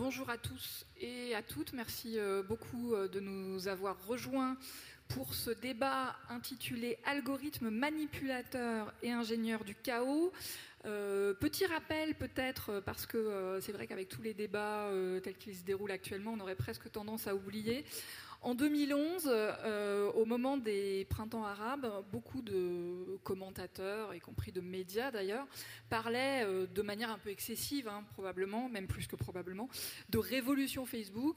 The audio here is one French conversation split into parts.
bonjour à tous et à toutes. Merci beaucoup de nous avoir rejoints pour ce débat intitulé Algorithmes manipulateurs et ingénieurs du chaos. petit rappel peut-être, parce que c'est vrai qu'avec tous les débats tels qu'ils se déroulent actuellement, on aurait presque tendance à oublier. En 2011, euh, au moment des printemps arabes, beaucoup de commentateurs, y compris de médias d'ailleurs, parlaient euh, de manière un peu excessive, hein, probablement, même plus que probablement, de révolution Facebook.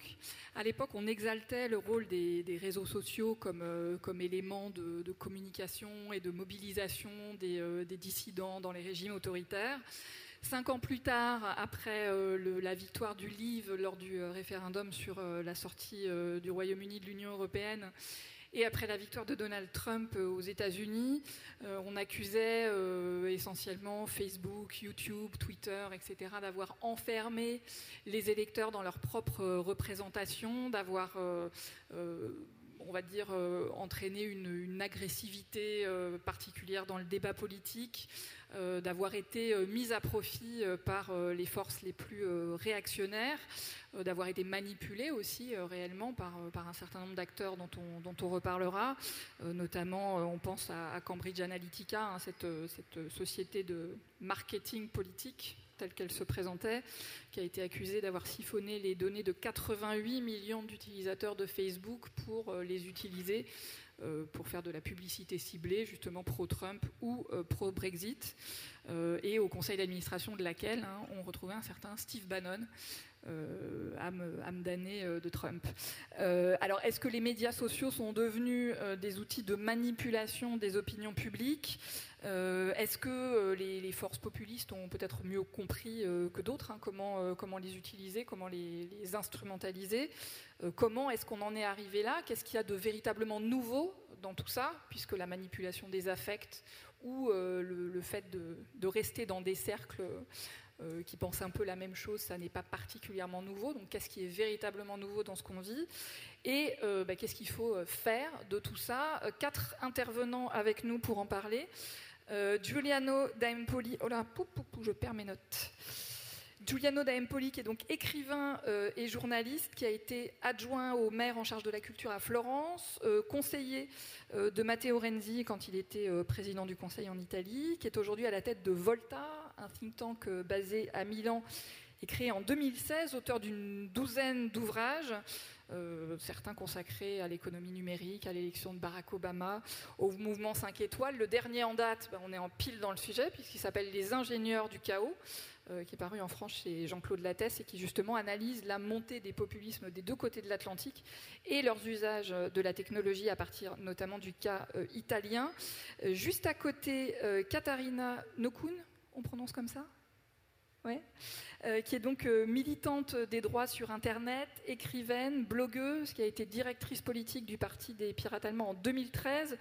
À l'époque, on exaltait le rôle des, réseaux sociaux comme, euh, élément de, communication et de mobilisation des dissidents dans les régimes autoritaires. Cinq ans plus tard, après euh, la victoire du Livre lors du euh, référendum sur euh, la sortie du Royaume-Uni de l'Union européenne, et après la victoire de Donald Trump aux États-Unis, on accusait essentiellement Facebook, YouTube, Twitter, etc., d'avoir enfermé les électeurs dans leur propre représentation, d'avoir on va dire, entraîné une, agressivité particulière dans le débat politique, euh, d'avoir été euh, mise à profit euh, par les forces les plus réactionnaires, d'avoir été manipulée aussi réellement par, un certain nombre d'acteurs dont on, reparlera. notamment, on pense à, Cambridge Analytica, hein, cette société de marketing politique telle qu'elle se présentait, qui a été accusée d'avoir siphonné les données de 88 millions d'utilisateurs de Facebook pour les utiliser euh, pour faire de la publicité ciblée, justement pro-Trump ou euh, pro-Brexit, euh, et au conseil d'administration de laquelle hein, on retrouvait un certain Steve Bannon, âme, âme damnée de Trump. alors, est-ce que les médias sociaux sont devenus des outils de manipulation des opinions publiques? Est-ce que les, forces populistes ont peut-être mieux compris que d'autres hein, comment, comment les utiliser, comment les, instrumentaliser Comment est-ce qu'on en est arrivé là Qu'est-ce qu'il y a de véritablement nouveau dans tout ça, puisque la manipulation des affects ou euh, le, fait de, rester dans des cercles euh, qui pensent un peu la même chose, ça n'est pas particulièrement nouveau. Donc qu'est-ce qui est véritablement nouveau dans ce qu'on vit Et euh, bah, qu'est-ce qu'il faut faire de tout ça? Quatre intervenants avec nous pour en parler. Giuliano D'Aempoli, oh je perds mes. Giuliano D'Aempoli, qui est donc écrivain euh, et journaliste, qui a été adjoint au maire en charge de la culture à Florence, euh, conseiller euh, de Matteo Renzi quand il était président du Conseil en Italie, qui est aujourd'hui à la tête de Volta, un think tank basé à Milan et créé en 2016, auteur d'une douzaine d'ouvrages. Certains consacrés à l'économie numérique, à l'élection de Barack Obama, au mouvement 5 étoiles. Le dernier en date, ben, on est en pile dans le sujet, puisqu'il s'appelle Les ingénieurs du chaos. Euh, qui est paru en France chez Jean-Claude Lattès et qui justement analyse la montée des populismes des deux côtés de l'Atlantique et leurs usages de la technologie à partir notamment du cas euh, italien. Euh, juste à côté, Katharina Nokun, on prononce comme ça? Ouais. qui est donc militante des droits sur Internet, écrivaine, blogueuse, qui a été directrice politique du Parti des Pirates Allemands en 2013,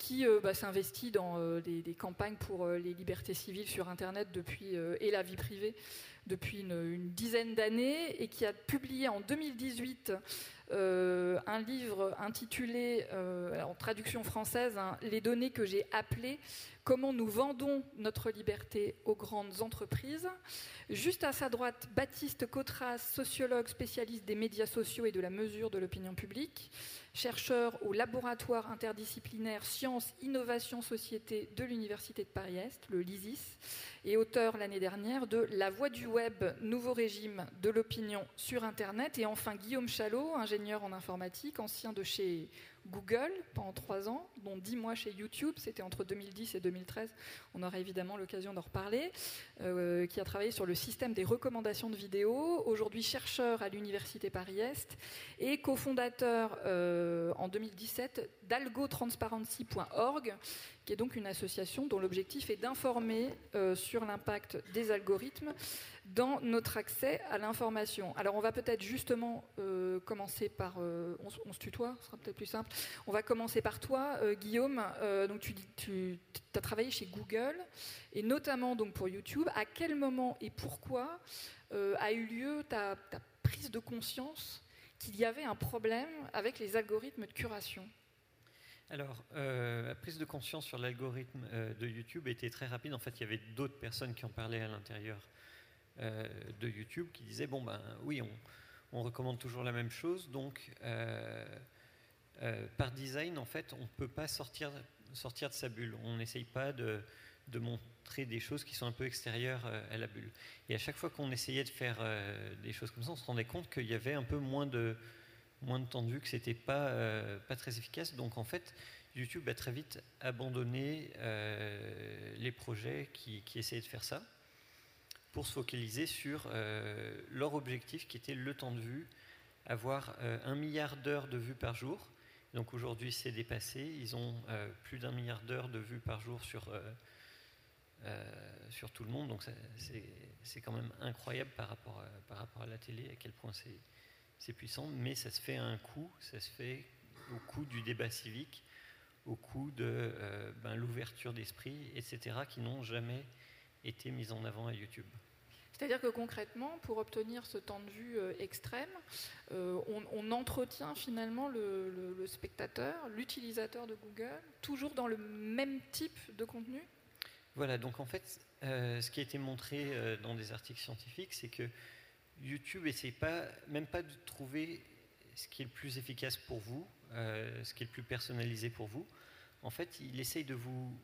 qui euh, bah, s'investit dans euh, des, campagnes pour euh, les libertés civiles sur Internet depuis, et la vie privée depuis une, dizaine d'années et qui a publié en 2018 un livre intitulé, en traduction française, hein, Les données que j'ai appelées Comment nous vendons notre liberté aux grandes entreprises. Juste à sa droite, Baptiste Cotras, sociologue spécialiste des médias sociaux et de la mesure de l'opinion publique chercheur au laboratoire interdisciplinaire Sciences, Innovation, Société de l'Université de Paris-Est, le LISIS, et auteur l'année dernière de La voix du web, nouveau régime de l'opinion sur Internet. Et enfin Guillaume Chalot, ingénieur en informatique, ancien de chez Google pendant trois ans, dont dix mois chez YouTube, c'était entre 2010 et 2013, on aura évidemment l'occasion d'en reparler, euh, qui a travaillé sur le système des recommandations de vidéos, aujourd'hui chercheur à l'Université Paris-Est et cofondateur euh, en 2017 d'algotransparency.org, qui est donc une association dont l'objectif est d'informer euh, sur l'impact des algorithmes dans notre accès à l'information. Alors on va peut-être justement euh, commencer par... Euh, on, se tutoie, ce sera peut-être plus simple. On va commencer par toi, Guillaume. donc tu, tu as travaillé chez Google, et notamment donc pour YouTube. À quel moment et pourquoi a eu lieu ta prise de conscience qu'il y avait un problème avec les algorithmes de curation? Alors, euh, la prise de conscience sur l'algorithme euh, de YouTube était très rapide. En fait, il y avait d'autres personnes qui en parlaient à l'intérieur de YouTube qui disait bon ben oui, on, on, recommande toujours la même chose, donc par design, en fait, on ne peut pas sortir, sortir de sa bulle. On n'essaye pas de, de, montrer des choses qui sont un peu extérieures à la bulle. Et à chaque fois qu'on essayait de faire des choses comme ça, on se rendait compte qu'il y avait un peu moins de, moins de temps de vue, que c'était pas, euh, pas très efficace. Donc en fait, YouTube a très vite abandonné euh, les projets qui, qui, essayaient de faire ça pour se focaliser sur euh, leur objectif qui était le temps de vue, avoir un milliard d'heures de vues par jour. Donc aujourd'hui, c'est dépassé. Ils ont plus d'un milliard d'heures de vues par jour sur, sur tout le monde. Donc c'est quand même incroyable par rapport, à, par rapport à la télé, à quel point c'est c'est puissant, mais ça se fait à un coût, ça se fait au coût du débat civique, au coût de euh, ben, l'ouverture d'esprit, etc., qui n'ont jamais été mis en avant à YouTube. C'est-à-dire que concrètement, pour obtenir ce temps de vue euh, extrême, euh, on, entretient finalement le, spectateur, l'utilisateur de Google, toujours dans le même type de contenu? Voilà, donc en fait, ce qui a été montré dans des articles scientifiques, c'est que YouTube essaie pas, même pas de trouver ce qui est le plus efficace pour vous, euh, ce qui est le plus personnalisé pour vous. En fait, il essaye de vous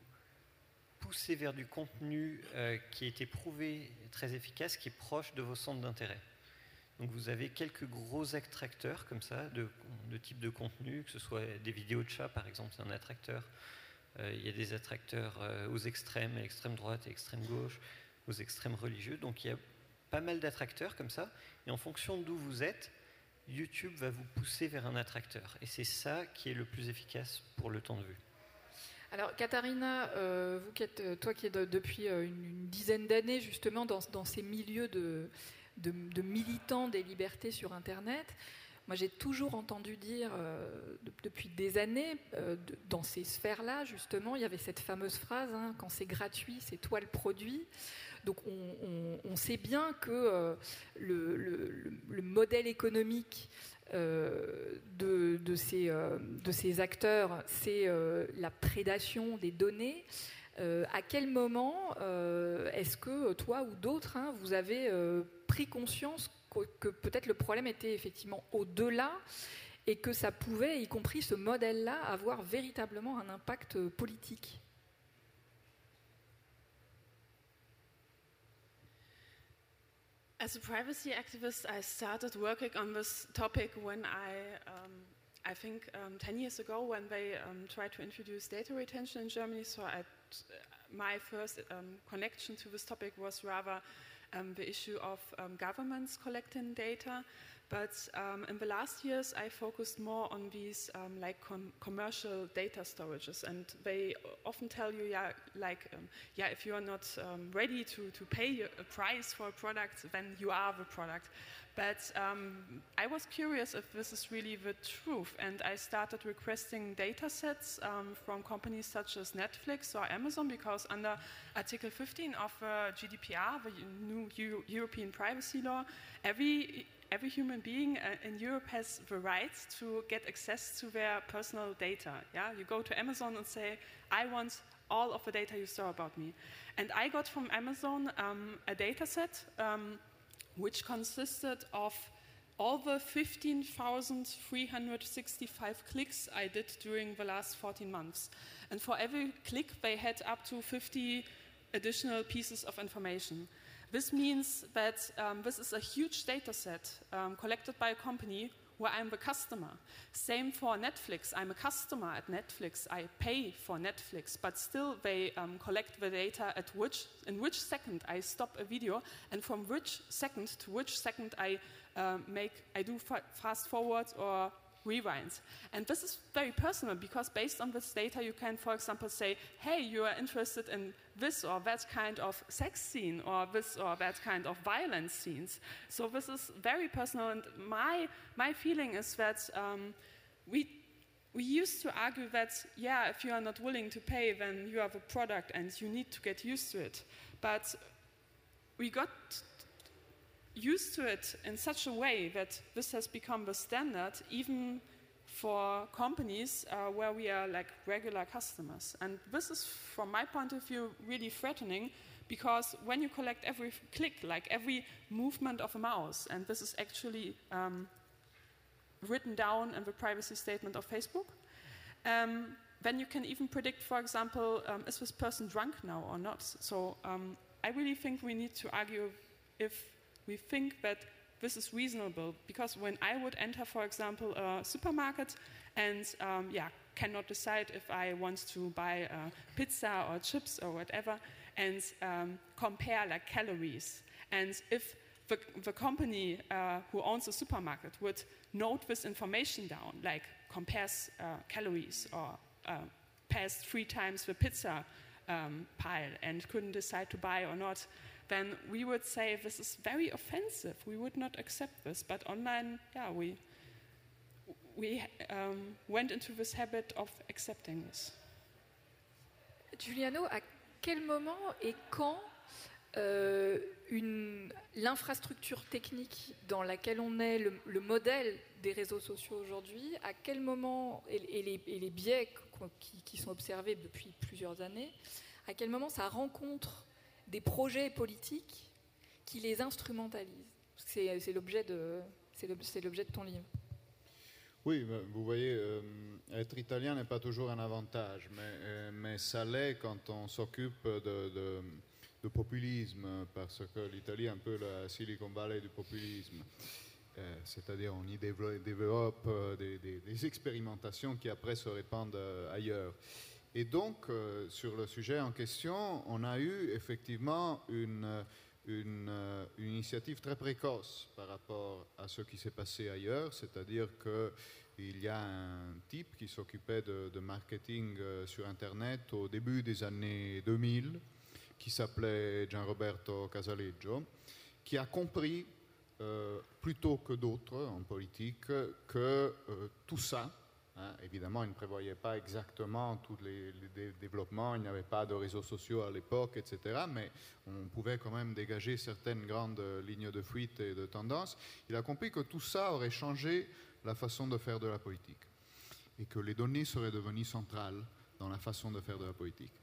pousser vers du contenu euh, qui a été prouvé très efficace, qui est proche de vos centres d'intérêt. Donc vous avez quelques gros attracteurs comme ça, de, type de contenu, que ce soit des vidéos de chats par exemple, c'est un attracteur. Euh, il y a des attracteurs aux extrêmes, à l'extrême droite et extrême gauche, aux extrêmes religieux. Donc il y a pas mal d'attracteurs comme ça, et en fonction d'où vous êtes, YouTube va vous pousser vers un attracteur. Et c'est ça qui est le plus efficace pour le temps de vue. Alors, Katharina, euh, euh, toi qui êtes depuis euh, une, dizaine d'années justement dans, ces milieux de, militants des libertés sur Internet, moi j'ai toujours entendu dire depuis des années, dans ces sphères-là, justement, il y avait cette fameuse phrase hein, quand c'est gratuit, c'est toi le produit. Donc on, sait bien que euh, le, modèle économique euh, de, ces, euh, de, ces, acteurs, c'est la prédation des données. à quel moment est-ce que toi ou d'autres, hein, vous avez pris conscience que peut-être le problème était effectivement au-delà et que ça pouvait, y compris ce modèle-là, avoir véritablement un impact politique As a privacy activist, I started working on this topic when I, um, I think, um, 10 years ago when they um, tried to introduce data retention in Germany. So I, my first um, connection to this topic was rather um, the issue of um, governments collecting data. But um, in the last years, I focused more on these um, like com commercial data storages, and they often tell you, yeah, like, um, yeah, if you are not um, ready to, to pay a price for a product, then you are the product. But um, I was curious if this is really the truth, and I started requesting data sets um, from companies such as Netflix or Amazon because under Article 15 of uh, GDPR, the new Euro European privacy law, every every human being uh, in Europe has the right to get access to their personal data. Yeah, you go to Amazon and say, "I want all of the data you store about me," and I got from Amazon um, a data set um, which consisted of all the 15,365 clicks I did during the last 14 months. And for every click, they had up to 50 additional pieces of information. This means that um, this is a huge data set um, collected by a company where I'm the customer. Same for Netflix. I'm a customer at Netflix. I pay for Netflix, but still they um, collect the data at which, in which second I stop a video and from which second to which second I uh, make, I do fa fast forward or rewinds. And this is very personal because based on this data, you can, for example, say, hey, you are interested in this or that kind of sex scene or this or that kind of violence scenes. So this is very personal. And my, my feeling is that um, we we used to argue that, yeah, if you are not willing to pay, then you have a product and you need to get used to it. But we got used to it in such a way that this has become the standard even for companies uh, where we are like regular customers. And this is, from my point of view, really threatening because when you collect every click, like every movement of a mouse, and this is actually um, written down in the privacy statement of Facebook, um, then you can even predict, for example, um, is this person drunk now or not? So um, I really think we need to argue if we think that this is reasonable, because when I would enter, for example, a supermarket and um, yeah, cannot decide if I want to buy uh, pizza or chips or whatever, and um, compare like calories, and if the, the company uh, who owns the supermarket would note this information down, like compares uh, calories or uh, passed three times the pizza um, pile and couldn't decide to buy or not, then we would say this is very offensive. We would not accept this. But online, yeah, we we um, went into this habit of accepting this. Giuliano, à quel moment et quand euh, l'infrastructure technique dans laquelle on est, le, le modèle des réseaux sociaux aujourd'hui, à quel moment, et, et, les, et les, biais qui, qui, sont observés depuis plusieurs années, à quel moment ça rencontre des projets politiques qui les instrumentalisent C'est l'objet de, ton livre. Oui, vous voyez, euh, être italien n'est pas toujours un avantage, mais, euh, ça l'est quand on s'occupe de, populisme, parce que l'Italie est un peu la Silicon Valley du populisme. Euh, c'est-à-dire on y développe euh, des, expérimentations qui après se répandent euh, ailleurs. Et donc, euh, sur le sujet en question, on a eu effectivement une, une, une initiative très précoce par rapport à ce qui s'est passé ailleurs, c'est-à-dire qu'il y a un type qui s'occupait de, marketing euh, sur Internet au début des années 2000, qui s'appelait Gianroberto Casaleggio, qui a compris euh, plutôt que d'autres en politique que euh, tout ça, hein, évidemment, il ne prévoyait pas exactement tous les, développements, il n'y avait pas de réseaux sociaux à l'époque, etc., mais on pouvait quand même dégager certaines grandes lignes de fuite et de tendance. Il a compris que tout ça aurait changé la façon de faire de la politique et que les données seraient devenues centrales dans la façon de faire de la politique.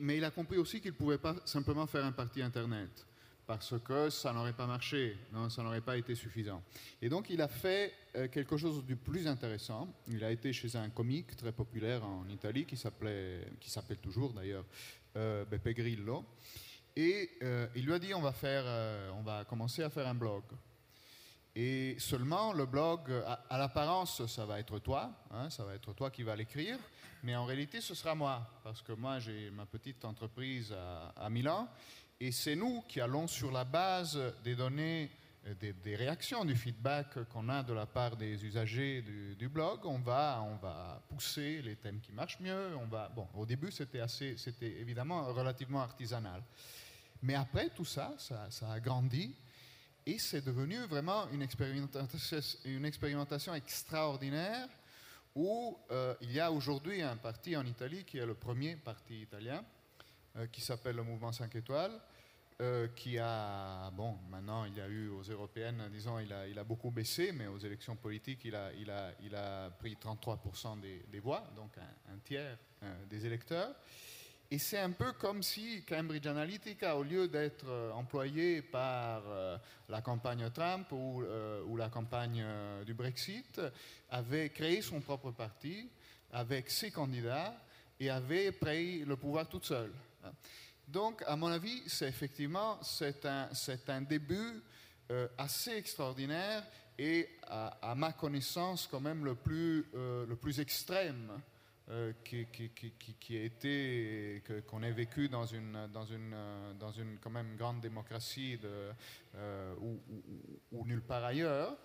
Mais il a compris aussi qu'il ne pouvait pas simplement faire un parti Internet parce que ça n'aurait pas marché, non, ça n'aurait pas été suffisant. Et donc il a fait euh, quelque chose du plus intéressant. Il a été chez un comique très populaire en Italie qui s'appelait, qui s'appelle toujours d'ailleurs euh, Beppe Grillo, et euh, il lui a dit on va faire, on va commencer à faire un blog. Et seulement le blog, à, l'apparence, ça va être toi, hein, ça va être toi qui vas l'écrire, mais en réalité ce sera moi, parce que moi j'ai ma petite entreprise à Milan. Et c'est nous qui allons sur la base des données, des, des réactions, du feedback qu'on a de la part des usagers du, blog, on va, on va pousser les thèmes qui marchent mieux. On va, bon, au début, c'était assez, c'était évidemment relativement artisanal. Mais après tout ça, ça, ça a grandi et c'est devenu vraiment une expérimentation, une expérimentation extraordinaire où euh, il y a aujourd'hui un parti en Italie qui est le premier parti italien euh, qui s'appelle le Mouvement 5 étoiles, euh, qui a, bon, maintenant il y a eu aux européennes, disons, il a, il a beaucoup baissé, mais aux élections politiques, il a, il a, il a pris 33% des, des, voix, donc un, tiers euh, des électeurs. Et c'est un peu comme si Cambridge Analytica, au lieu d'être euh, employé par la campagne Trump ou, ou la campagne du Brexit, avait créé son propre parti avec ses candidats et avait pris le pouvoir toute seule. Donc, à mon avis, c'est effectivement c'est un, un, début euh, assez extraordinaire et, à, ma connaissance, quand même le plus, euh, le plus extrême euh, qui, qui, qui, qui, a été, qu'on ait vécu dans une, dans une, dans une quand même grande démocratie ou, nulle part ailleurs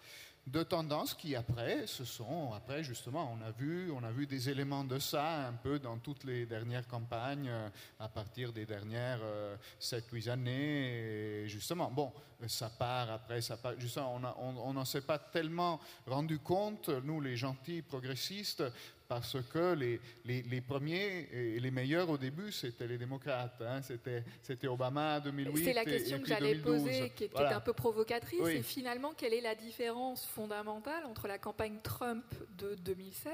de tendances qui après ce sont après justement on a vu on a vu des éléments de ça un peu dans toutes les dernières campagnes euh, à partir des dernières euh, 7 8 années. Et justement bon ça part après ça part justement on n'en s'est pas tellement rendu compte nous les gentils progressistes parce que les, les, premiers et les meilleurs au début, c'était les démocrates. Hein. C'était, Obama 2008. C'est la question que j'allais poser, qui est, un peu provocatrice. Et finalement, quelle est la différence fondamentale entre la campagne Trump de 2016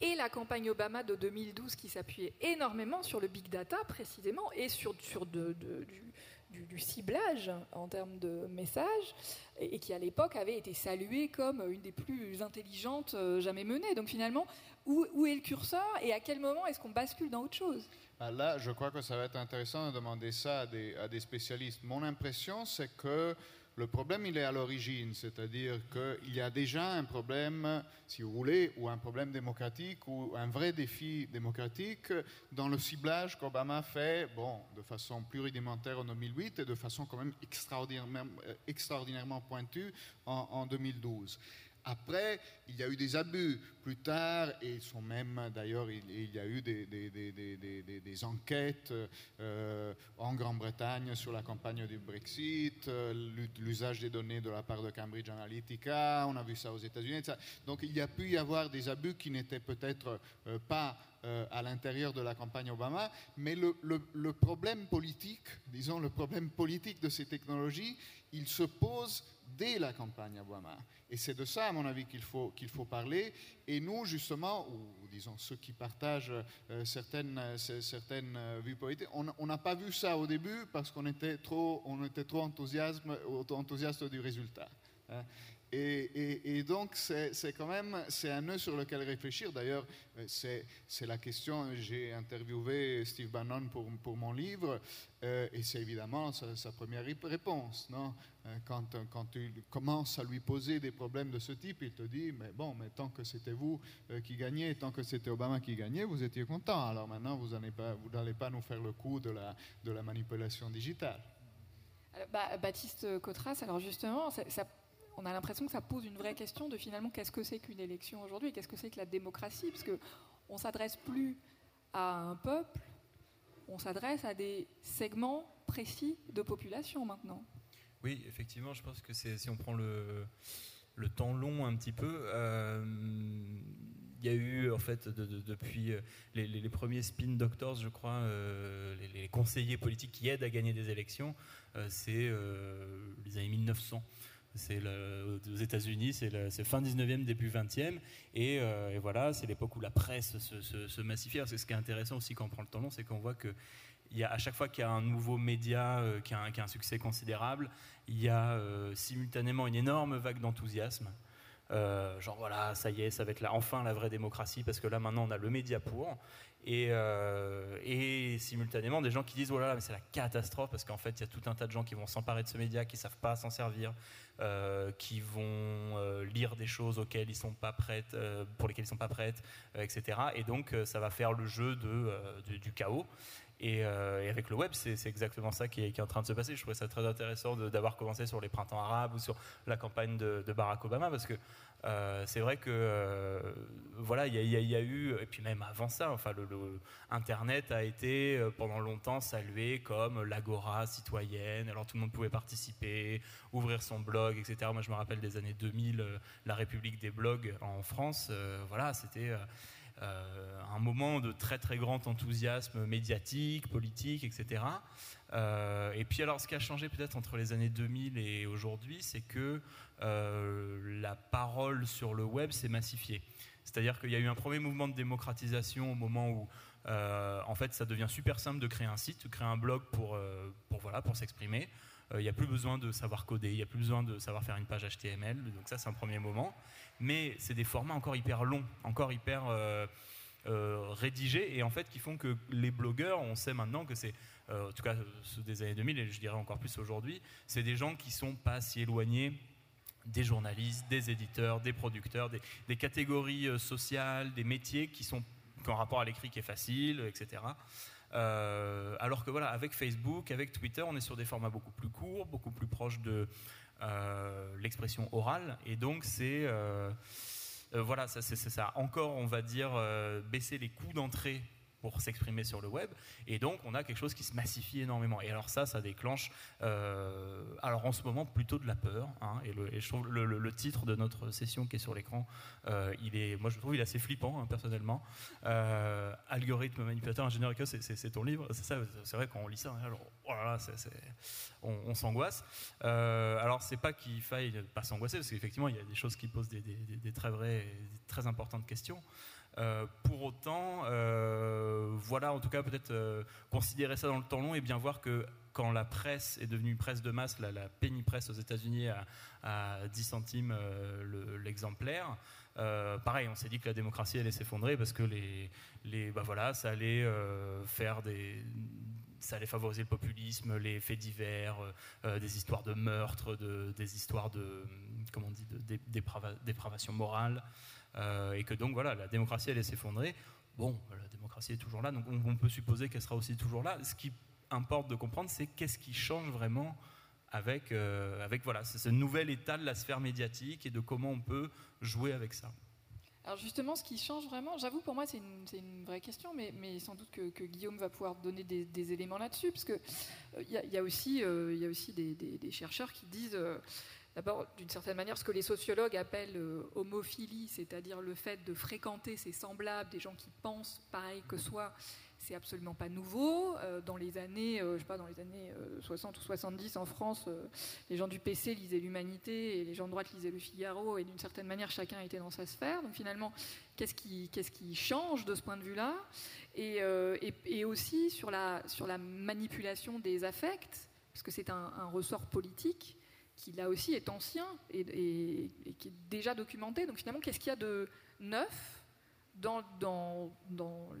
et la campagne Obama de 2012, qui s'appuyait énormément sur le big data précisément et sur, sur de, du, du, ciblage en termes de messages et, qui à l'époque avait été saluée comme une des plus intelligentes euh, jamais menées. Donc finalement, où, est le curseur et à quel moment est-ce qu'on bascule dans autre chose? Ah, Là, je crois que ça va être intéressant de demander ça à des, spécialistes. Mon impression, c'est que le problème, il est à l'origine, c'est-à-dire qu'il y a déjà un problème, si vous voulez, ou un problème démocratique, ou un vrai défi démocratique dans le ciblage qu'Obama fait, bon, de façon pluridimentaire en 2008 et de façon quand même extraordinairement, euh, extraordinairement pointue en 2012. Après, il y a eu des abus plus tard, et sont même, d'ailleurs, il, y a eu des, enquêtes euh, en Grande-Bretagne sur la campagne du Brexit, euh, l'usage des données de la part de Cambridge Analytica, on a vu ça aux États-Unis. Donc il y a pu y avoir des abus qui n'étaient peut-être euh, pas à l'intérieur de la campagne Obama, mais le, le, problème politique, disons le problème politique de ces technologies, il se pose dès la campagne Obama. Et c'est de ça, à mon avis, qu'il faut, qu'il faut parler. Et nous, justement, ou, disons ceux qui partagent euh, certaines, euh, certaines euh, vues politiques, on n'a pas vu ça au début parce qu'on était trop, trop enthousiaste du résultat. Hein. Et, donc, c'est quand même c'est un nœud sur lequel réfléchir. D'ailleurs, c'est la question, j'ai interviewé Steve Bannon pour, pour mon livre, et c'est évidemment sa, première réponse. Non? Euh, quand, quand tu commences à lui poser des problèmes de ce type, il te dit, mais bon, mais tant que c'était vous euh, qui gagnez, tant que c'était Obama qui gagnait, vous étiez content. Alors maintenant, vous n'allez pas, pas nous faire le coup de la, de la manipulation digitale. Baptiste Cotras, alors justement, ça, on a l'impression que ça pose une vraie question de finalement qu'est-ce que c'est qu'une élection aujourd'hui, qu'est-ce que c'est que la démocratie, parce qu'on ne s'adresse plus à un peuple, on s'adresse à des segments précis de population maintenant. Oui, effectivement, je pense que si on prend le, temps long un petit peu, euh, il y a eu en fait depuis euh, les, les, premiers spin doctors, je crois, euh, les, conseillers politiques qui aident à gagner des élections, c'est les années 1900 c'est aux États-Unis, c'est fin 19e, début 20e, et, et voilà, c'est l'époque où la presse se, se, se massifie. ce qui est intéressant aussi quand on prend le temps long, c'est qu'on voit que il y a, à chaque fois qu'il y a un nouveau média euh, qui, a un, succès considérable, il y a euh, simultanément une énorme vague d'enthousiasme. Euh, genre voilà, ça y est, ça va être là, enfin la vraie démocratie, parce que là maintenant on a le média pour. Et, et simultanément des gens qui disent voilà, mais c'est la catastrophe, parce qu'en fait il y a tout un tas de gens qui vont s'emparer de ce média, qui savent pas s'en servir, qui vont lire des choses auxquelles ils sont pas prêtes, pour lesquelles ils sont pas prêtes, etc. Et donc ça va faire le jeu du chaos. Euh, et, avec le web, c'est exactement ça qui est, en train de se passer. Je trouvais ça très intéressant d'avoir commencé sur les printemps arabes ou sur la campagne de, Barack Obama, parce que euh, c'est vrai que euh, voilà, il y, a eu, et puis même avant ça, enfin, Internet a été pendant longtemps salué comme l'agora citoyenne. Alors tout le monde pouvait participer, ouvrir son blog, etc. Moi, je me rappelle des années 2000, la République des blogs en France. voilà, c'était euh, un moment de très très grand enthousiasme médiatique, politique, etc. Euh, et puis alors ce qui a changé peut-être entre les années 2000 et aujourd'hui, c'est que euh, la parole sur le web s'est massifiée. C'est-à-dire qu'il y a eu un premier mouvement de démocratisation au moment où en fait ça devient super simple de créer un site, de créer un blog pour, pour, voilà, pour s'exprimer. Il n'y a plus besoin de savoir coder, il n'y a plus besoin de savoir faire une page HTML. Donc ça, c'est un premier moment mais c'est des formats encore hyper longs, encore hyper euh, euh, rédigés, et en fait qui font que les blogueurs, on sait maintenant que c'est, euh, en tout cas ceux des années 2000, et je dirais encore plus aujourd'hui, c'est des gens qui sont pas si éloignés des journalistes, des éditeurs, des producteurs, des, catégories sociales, des métiers qui sont en rapport à l'écrit qui est facile, etc. alors que voilà, avec Facebook, avec Twitter, on est sur des formats beaucoup plus courts, beaucoup plus proches de, l'expression orale. Et donc, c'est. Euh, euh, voilà, ça, c'est ça. Encore, on va dire, baisser les coûts d'entrée pour s'exprimer sur le web. Et donc, on a quelque chose qui se massifie énormément. Et alors ça, ça déclenche, euh, alors en ce moment, plutôt de la peur. Hein. et, le, je trouve le, titre de notre session qui est sur l'écran, euh, il est, moi je trouve il est assez flippant, hein, personnellement. Euh, algorithme, manipulateur, ingénieur, c'est ton livre. C'est ça, c'est vrai quand on lit ça, alors, oh on, s'angoisse. alors c'est pas qu'il faille pas s'angoisser, parce qu'effectivement, il y a des choses qui posent des, très vraies, très importantes questions. Pour autant, voilà, en tout cas, peut-être euh, considérer ça dans le temps long et bien voir que quand la presse est devenue presse de masse, la, penny press aux États-Unis à, 10 centimes l'exemplaire, pareil, on s'est dit que la démocratie allait s'effondrer parce que les, bah voilà, ça allait faire des, ça allait favoriser le populisme, les faits divers, des histoires de meurtres, de, des histoires de, comment on dit, de dépravation morale. Euh, et que donc voilà, la démocratie allait s'effondrer. Bon, la démocratie est toujours là, donc on, peut supposer qu'elle sera aussi toujours là. Ce qui importe de comprendre, c'est qu'est-ce qui change vraiment avec, euh, avec voilà, ce nouvel état de la sphère médiatique et de comment on peut jouer avec ça. Alors justement, ce qui change vraiment, j'avoue pour moi c'est une, une, vraie question, mais, mais sans doute que, Guillaume va pouvoir donner des, éléments là-dessus, parce qu'il euh, il y, a aussi, il y a aussi des, chercheurs qui disent D'abord, d'une certaine manière, ce que les sociologues appellent euh, homophilie, c'est-à-dire le fait de fréquenter ses semblables, des gens qui pensent pareil que soi, c'est absolument pas nouveau. Euh, dans les années, euh, je sais pas, dans les années 60 ou 70 en France, les gens du PC lisaient l'Humanité et les gens de droite lisaient le Figaro, et d'une certaine manière, chacun était dans sa sphère. Donc finalement, qu'est-ce qui, change de ce point de vue-là? Et, aussi sur la, manipulation des affects, parce que c'est un ressort politique qui là aussi est ancien et, qui est déjà documenté. Donc finalement, qu'est-ce qu'il y a de neuf dans,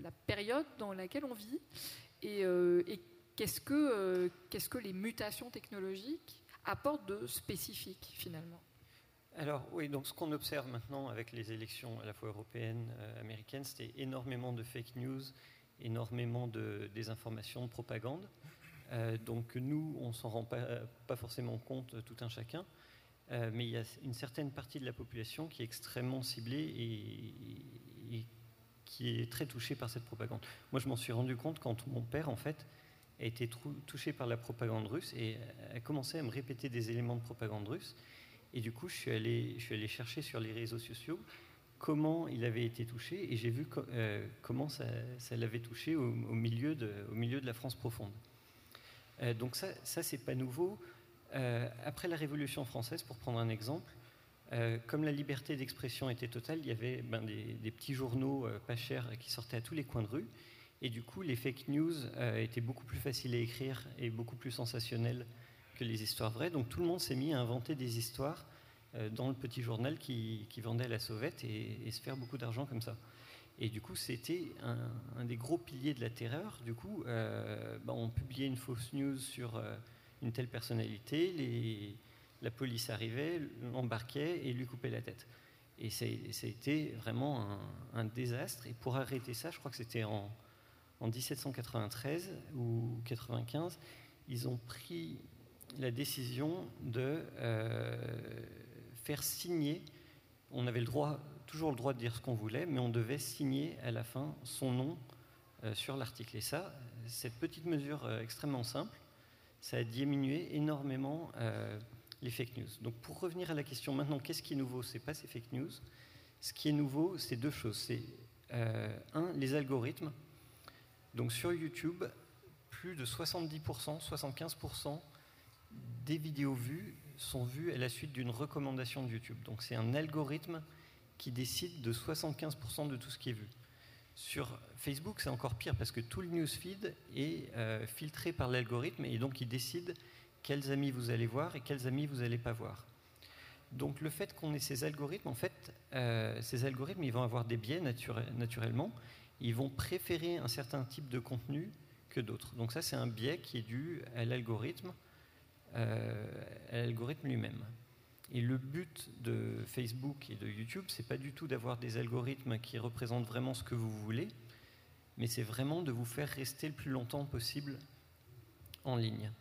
la période dans laquelle on vit et, euh, qu'est-ce que, euh, qu'est-ce que les mutations technologiques apportent de spécifique finalement? Alors oui, donc ce qu'on observe maintenant avec les élections à la fois européennes, euh, américaines, c'est énormément de fake news, énormément de désinformation, de propagande. Euh, donc nous, on s'en rend pas, forcément compte tout un chacun, euh, mais il y a une certaine partie de la population qui est extrêmement ciblée et, qui est très touchée par cette propagande. Moi, je m'en suis rendu compte quand mon père, en fait, a été touché par la propagande russe et a commencé à me répéter des éléments de propagande russe. Et du coup, je suis allé, chercher sur les réseaux sociaux comment il avait été touché et j'ai vu euh, comment ça, l'avait touché au milieu de la France profonde. Euh, donc ça, ça c'est pas nouveau. Euh, après la Révolution française, pour prendre un exemple, euh, comme la liberté d'expression était totale, il y avait ben, des, petits journaux pas chers qui sortaient à tous les coins de rue. Et du coup, les fake news étaient beaucoup plus faciles à écrire et beaucoup plus sensationnelles que les histoires vraies. Donc tout le monde s'est mis à inventer des histoires dans le petit journal qui, vendait à la sauvette et, et se faire beaucoup d'argent comme ça. Et du coup, c'était un, des gros piliers de la terreur. Du coup, euh, bah, on publiait une fausse news sur euh, une telle personnalité, la police arrivait, l'embarquait et lui coupait la tête. Et ça, a été vraiment un, désastre. Et pour arrêter ça, je crois que c'était en, 1793 ou 95, ils ont pris la décision de euh, faire signer, on avait le droit toujours le droit de dire ce qu'on voulait, mais on devait signer à la fin son nom euh, sur l'article. Et ça, cette petite mesure euh, extrêmement simple, ça a diminué énormément euh, les fake news. Donc pour revenir à la question maintenant, qu'est-ce qui est nouveau? C'est pas ces fake news. Ce qui est nouveau, c'est deux choses. C'est un, les algorithmes. Donc sur YouTube, plus de 70%, 75% des vidéos vues sont vues à la suite d'une recommandation de YouTube. Donc c'est un algorithme qui décide de 75% de tout ce qui est vu. Sur Facebook, c'est encore pire parce que tout le newsfeed est euh, filtré par l'algorithme et donc il décide quels amis vous allez voir et quels amis vous n'allez pas voir. Donc le fait qu'on ait ces algorithmes, en fait, euh, ces algorithmes, ils vont avoir des biais naturellement. Ils vont préférer un certain type de contenu que d'autres. Donc ça, c'est un biais qui est dû à l'algorithme, euh, à l'algorithme lui-même. Et le but de Facebook et de YouTube, c'est pas du tout d'avoir des algorithmes qui représentent vraiment ce que vous voulez, mais c'est vraiment de vous faire rester le plus longtemps possible en ligne.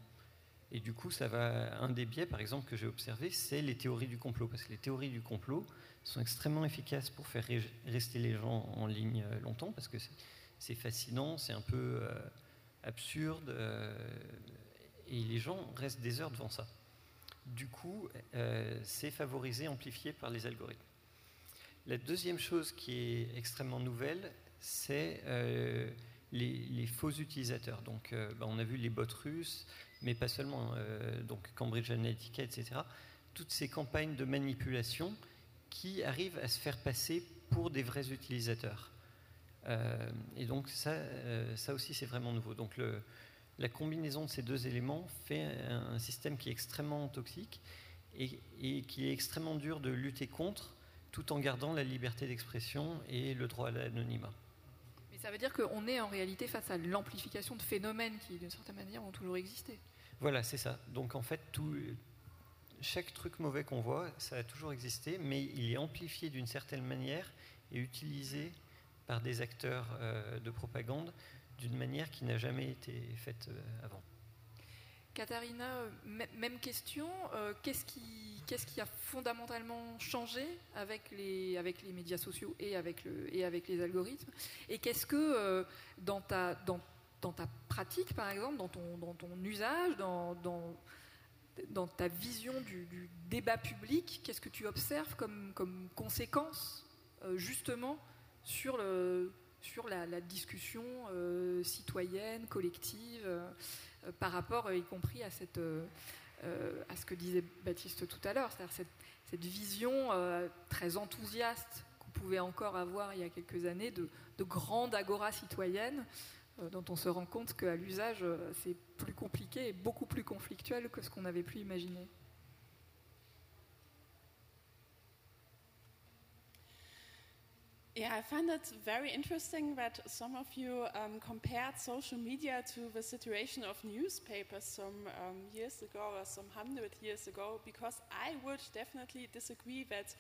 Et du coup, ça va. Un des biais, par exemple, que j'ai observé, c'est les théories du complot, parce que les théories du complot sont extrêmement efficaces pour faire rester les gens en ligne longtemps, parce que c'est fascinant, c'est un peu absurde, et les gens restent des heures devant ça. Du coup, c'est favorisé, amplifié par les algorithmes. La deuxième chose qui est extrêmement nouvelle, c'est les, faux utilisateurs. Donc, bah, on a vu les bots russes, mais pas seulement, euh, donc Cambridge Analytica, etc. Toutes ces campagnes de manipulation qui arrivent à se faire passer pour des vrais utilisateurs. Euh, et donc ça, euh, ça aussi c'est vraiment nouveau. Donc le, la combinaison de ces deux éléments fait un, système qui est extrêmement toxique et, et, qui est extrêmement dur de lutter contre tout en gardant la liberté d'expression et le droit à l'anonymat. Mais ça veut dire qu'on est en réalité face à l'amplification de phénomènes qui d'une certaine manière ont toujours existé. Voilà, c'est ça. Donc en fait, tout, chaque truc mauvais qu'on voit, ça a toujours existé, mais il est amplifié d'une certaine manière et utilisé par des acteurs euh, de propagande d'une manière qui n'a jamais été faite euh, avant. Katharina, euh, même question. qu'est-ce, qui, qu'est-ce qui a fondamentalement changé avec les, médias sociaux et avec, les algorithmes? Et qu'est-ce que dans ta, dans ta pratique, par exemple, dans ton, usage, dans, ta vision du, débat public, qu'est-ce que tu observes comme, conséquence, euh, justement, sur, le, sur la, discussion euh, citoyenne, collective, euh, par rapport, y compris à, ce que disait Baptiste tout à l'heure, c'est-à-dire cette, vision très enthousiaste qu'on pouvait encore avoir il y a quelques années de, de grande agora citoyenne euh, dont on se rend compte qu'à l'usage, euh, c'est plus compliqué et beaucoup plus conflictuel que ce qu'on avait pu imaginer. Yeah, I find it very interesting that some of you um, compared social media to the situation of newspapers some um, years ago or some hundred years ago, because I would definitely disagree that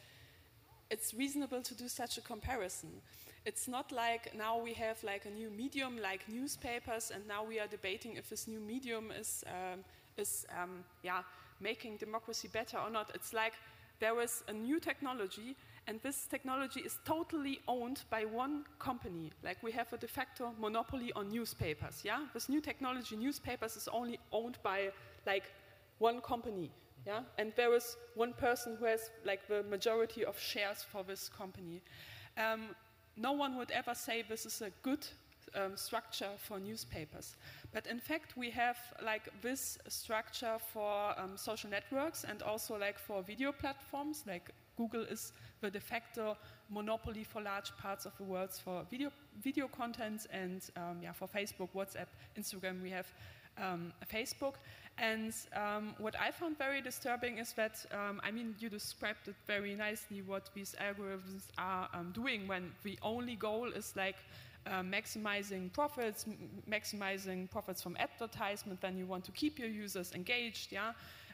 it's reasonable to do such a comparison. It's not like now we have like a new medium like newspapers, and now we are debating if this new medium is um, is um, yeah making democracy better or not. It's like there was a new technology, and this technology is totally owned by one company. Like we have a de facto monopoly on newspapers. Yeah, this new technology, newspapers, is only owned by like one company. Yeah, and there is one person who has like the majority of shares for this company. Um, no one would ever say this is a good um, structure for newspapers. But in fact, we have like this structure for um, social networks and also like for video platforms. Like Google is the de facto monopoly for large parts of the world for video video content, and um, yeah, for Facebook, WhatsApp, Instagram, we have um, Facebook. And um, what I found very disturbing is that, um, I mean, you described it very nicely what these algorithms are um, doing when the only goal is like uh, maximizing profits, maximizing profits from advertisement, then you want to keep your users engaged, yeah?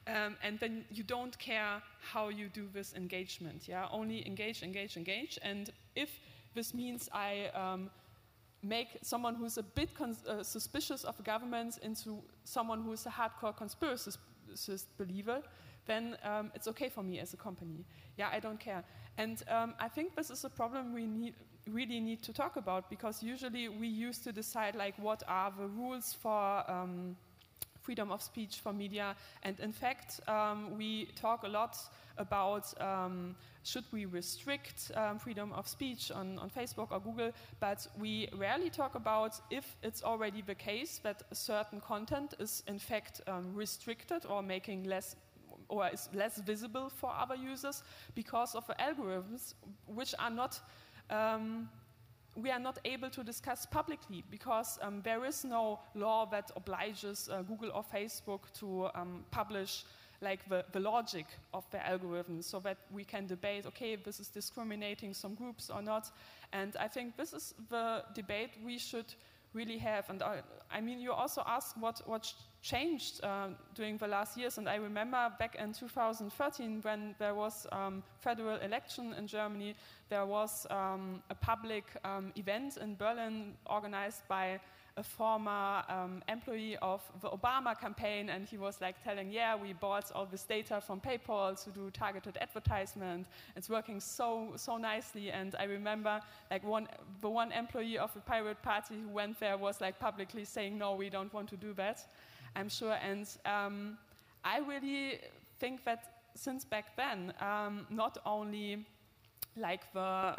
Um, and then you don't care how you do this engagement, yeah? Only engage, engage, engage. And if this means I um, make someone who's a bit uh, suspicious of governments into someone who's a hardcore conspiracist believer, then um, it's okay for me as a company. Yeah, I don't care. And um, I think this is a problem we need, really need to talk about because usually we used to decide like what are the rules for um, freedom of speech for media, and in fact um, we talk a lot about um, should we restrict um, freedom of speech on, on Facebook or Google, but we rarely talk about if it's already the case that certain content is in fact um, restricted or making less or is less visible for other users because of the algorithms which are not um, we are not able to discuss publicly because um, there is no law that obliges uh, Google or Facebook to um, publish like the, the logic of the algorithm so that we can debate, okay, this is discriminating some groups or not. And I think this is the debate we should really have. And I, mean, you also asked what, what changed uh, during the last years. And I remember back in 2013 when there was um, federal election in Germany, there was um, a public um, event in Berlin organized by a former um, employee of the Obama campaign, and he was like telling, "Yeah, we bought all this data from PayPal to do targeted advertisement. It's working so so nicely." And I remember like one the one employee of the Pirate Party who went there was like publicly saying, "No, we don't want to do that." I'm sure, and um, I really think that since back then, um, not only like the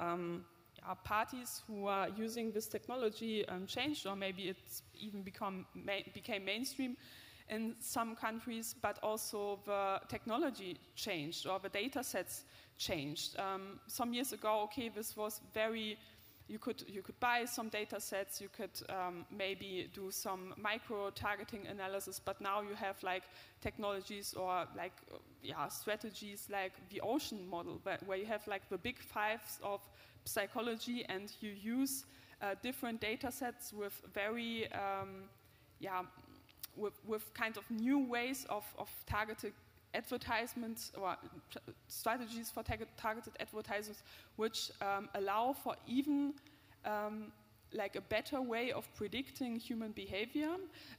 um, parties who are using this technology um, changed, or maybe it's even become ma became mainstream in some countries, but also the technology changed or the data sets changed. Um, some years ago, okay, this was very you could you could buy some data sets you could um, maybe do some micro targeting analysis but now you have like technologies or like yeah strategies like the ocean model where, where, you have like the big fives of psychology and you use uh, different data sets with very um, yeah with, with kind of new ways of, of targeting advertisements or strategies for targeted advertisers which um, allow for even um, like a better way of predicting human behavior,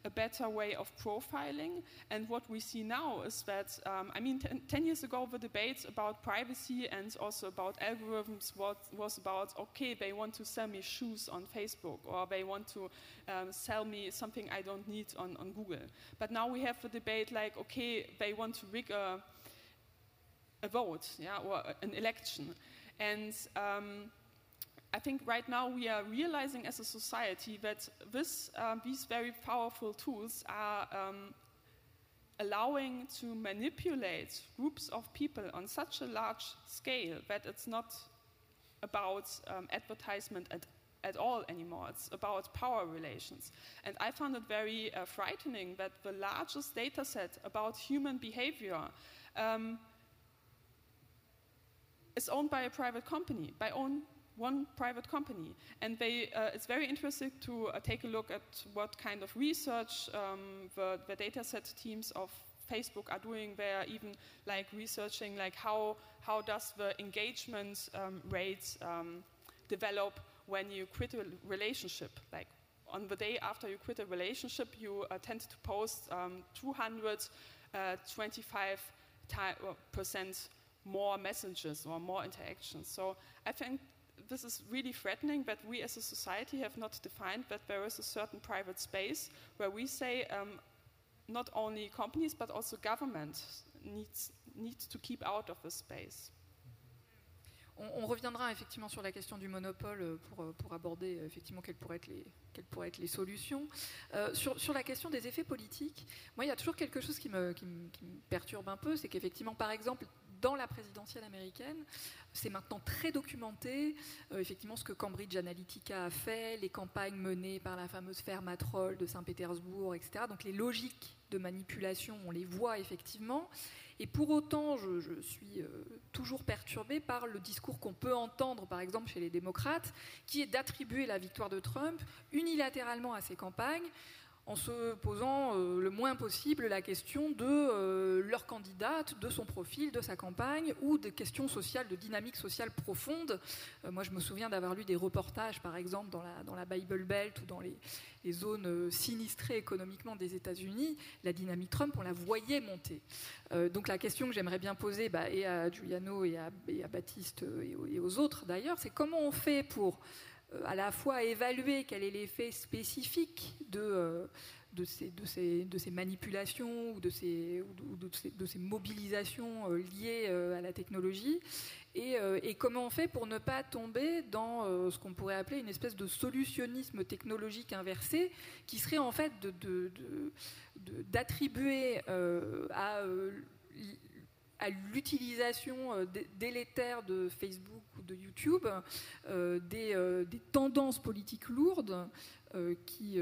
a better way of profiling. And what we see now is that, um, I mean, ten, 10 years ago, the debates about privacy and also about algorithms was, was, about, okay, they want to sell me shoes on Facebook or they want to um, sell me something I don't need on, on Google. But now we have the debate like, okay, they want to rig a, a vote yeah, or an election. And um, I think right now we are realizing as a society that this, um, these very powerful tools are um, allowing to manipulate groups of people on such a large scale that it's not about um, advertisement at, at all anymore. It's about power relations. And I found it very uh, frightening that the largest data set about human behavior um, is owned by a private company, by own one private company. And they, uh, it's very interesting to uh, take a look at what kind of research um, the, the data set teams of Facebook are doing. They're even like researching like how, how does the engagement um, rates um, develop when you quit a relationship. Like on the day after you quit a relationship, you uh, tend to post um, 225 uh, percent more messages or more interactions. So I think this is really threatening that we as a society have not defined that there is a certain private space where we say um, not only companies but also government needs, needs to keep out of this space. On, on, reviendra effectivement sur la question du monopole euh, pour, euh, pour aborder euh, effectivement quelles pourraient être les, quelles pourraient être les solutions. Euh, sur, sur, la question des effets politiques, moi il y a toujours quelque chose qui me, qui me, qui me perturbe un peu, c'est qu'effectivement par exemple dans la présidentielle américaine, c'est maintenant très documenté, euh, effectivement, ce que Cambridge Analytica a fait, les campagnes menées par la fameuse ferme à de Saint-Pétersbourg, etc. Donc les logiques de manipulation, on les voit effectivement. Et pour autant, je, suis euh, toujours perturbée par le discours qu'on peut entendre, par exemple, chez les démocrates, qui est d'attribuer la victoire de Trump unilatéralement à ses campagnes, en se posant euh, le moins possible la question de euh, leur candidate, de son profil, de sa campagne, ou des questions sociales, de dynamique sociale profonde. Euh, moi, je me souviens d'avoir lu des reportages, par exemple, dans la, dans la Bible Belt ou dans les, zones sinistrées économiquement des États-Unis. La dynamique Trump, on la voyait monter. donc la question que j'aimerais bien poser, bah, et à Giuliano et à, et à Baptiste et aux autres d'ailleurs, c'est comment on fait pour à la fois évaluer quel est l'effet spécifique de, euh, de, ces, de, ces, de, ces, manipulations ou de ces, de ces, de ces mobilisations euh, liées à la technologie et, comment on fait pour ne pas tomber dans ce qu'on pourrait appeler une espèce de solutionnisme technologique inversé qui serait en fait d'attribuer à à l'utilisation euh, délétère de Facebook ou de YouTube euh, euh, des, tendances politiques lourdes qui,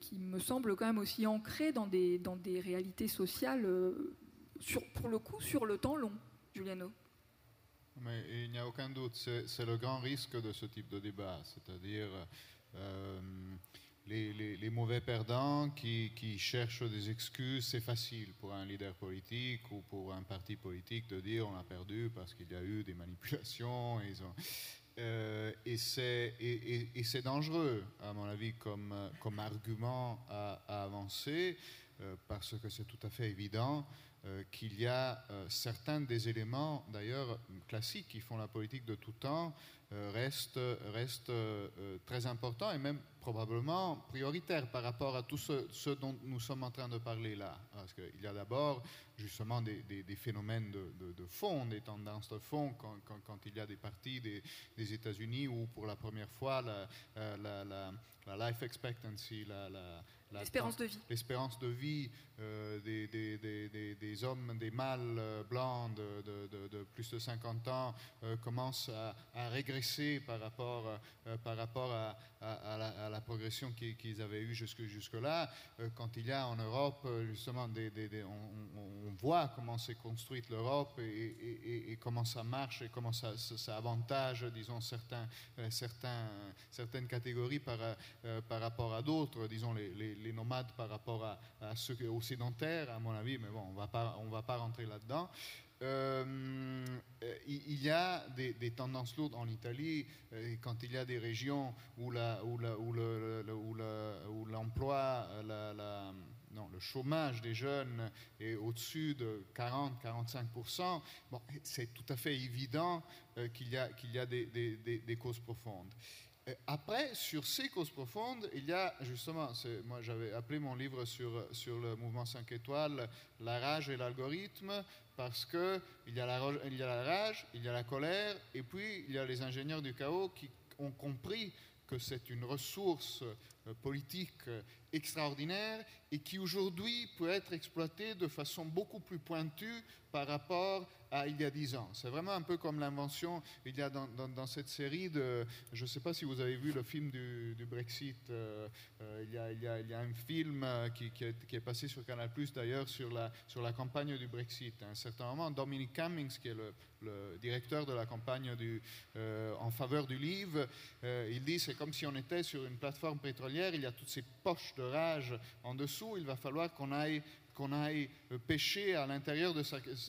qui, me semblent quand même aussi ancrées dans des, dans des réalités sociales, sur, pour le coup, sur le temps long. Giuliano Mais il n'y a aucun doute, c'est le grand risque de ce type de débat, c'est-à-dire les, mauvais perdants qui, cherchent des excuses, c'est facile pour un leader politique ou pour un parti politique de dire on a perdu parce qu'il y a eu des manipulations. Ont... Euh, et c'est dangereux, à mon avis, comme, argument à, avancer, parce que c'est tout à fait évident qu'il y a certains des éléments, d'ailleurs classiques, qui font la politique de tout temps, euh, reste, reste euh, très important et même probablement prioritaire par rapport à tout ce, dont nous sommes en train de parler là. Parce qu'il y a d'abord justement des, phénomènes de, fond, des tendances de fond, quand, il y a des partis des, États-Unis où pour la première fois la, euh, la life expectancy, la, L'espérance de vie. L'espérance de vie euh, des, des, des, des, hommes, des mâles euh, blancs de, de, plus de 50 ans euh, commence à, régresser par rapport, par rapport à, à, la, progression qu'ils avaient eue jusque, jusque-là. quand il y a en Europe, justement, on, voit comment s'est construite l'Europe et, comment ça marche et comment ça, avantage, disons, certains, certains, certaines catégories par, par rapport à d'autres, disons, les, nomades par rapport à, ceux aux sédentaires, à mon avis, mais bon, on ne va pas rentrer là-dedans. Euh, il y a des, tendances lourdes en Italie euh, quand il y a des régions où l'emploi, non, le chômage des jeunes est au-dessus de 40-45%, bon, c'est tout à fait évident euh, qu'il y a, des, causes profondes. Euh, après, sur ces causes profondes, il y a justement, moi j'avais appelé mon livre sur, le mouvement 5 étoiles, La rage et l'algorithme, parce qu'il y a la rage, il y a la colère, et puis il y a les ingénieurs du chaos qui ont compris que c'est une ressource euh, politique euh, extraordinaire et qui aujourd'hui peut être exploitée de façon beaucoup plus pointue par rapport il y a dix ans. C'est vraiment un peu comme l'invention, il y a dans, cette série de, je ne sais pas si vous avez vu le film du, Brexit, euh, il, y a, il, y a, un film qui, qui, est, passé sur Canal d'ailleurs sur la, campagne du Brexit. À un certain moment, Dominic Cummings, qui est le, directeur de la campagne en faveur du livre, il dit c'est comme si on était sur une plateforme pétrolière, il y a toutes ces poches de rage en dessous, il va falloir qu'on aille qu'on aille pêcher à l'intérieur de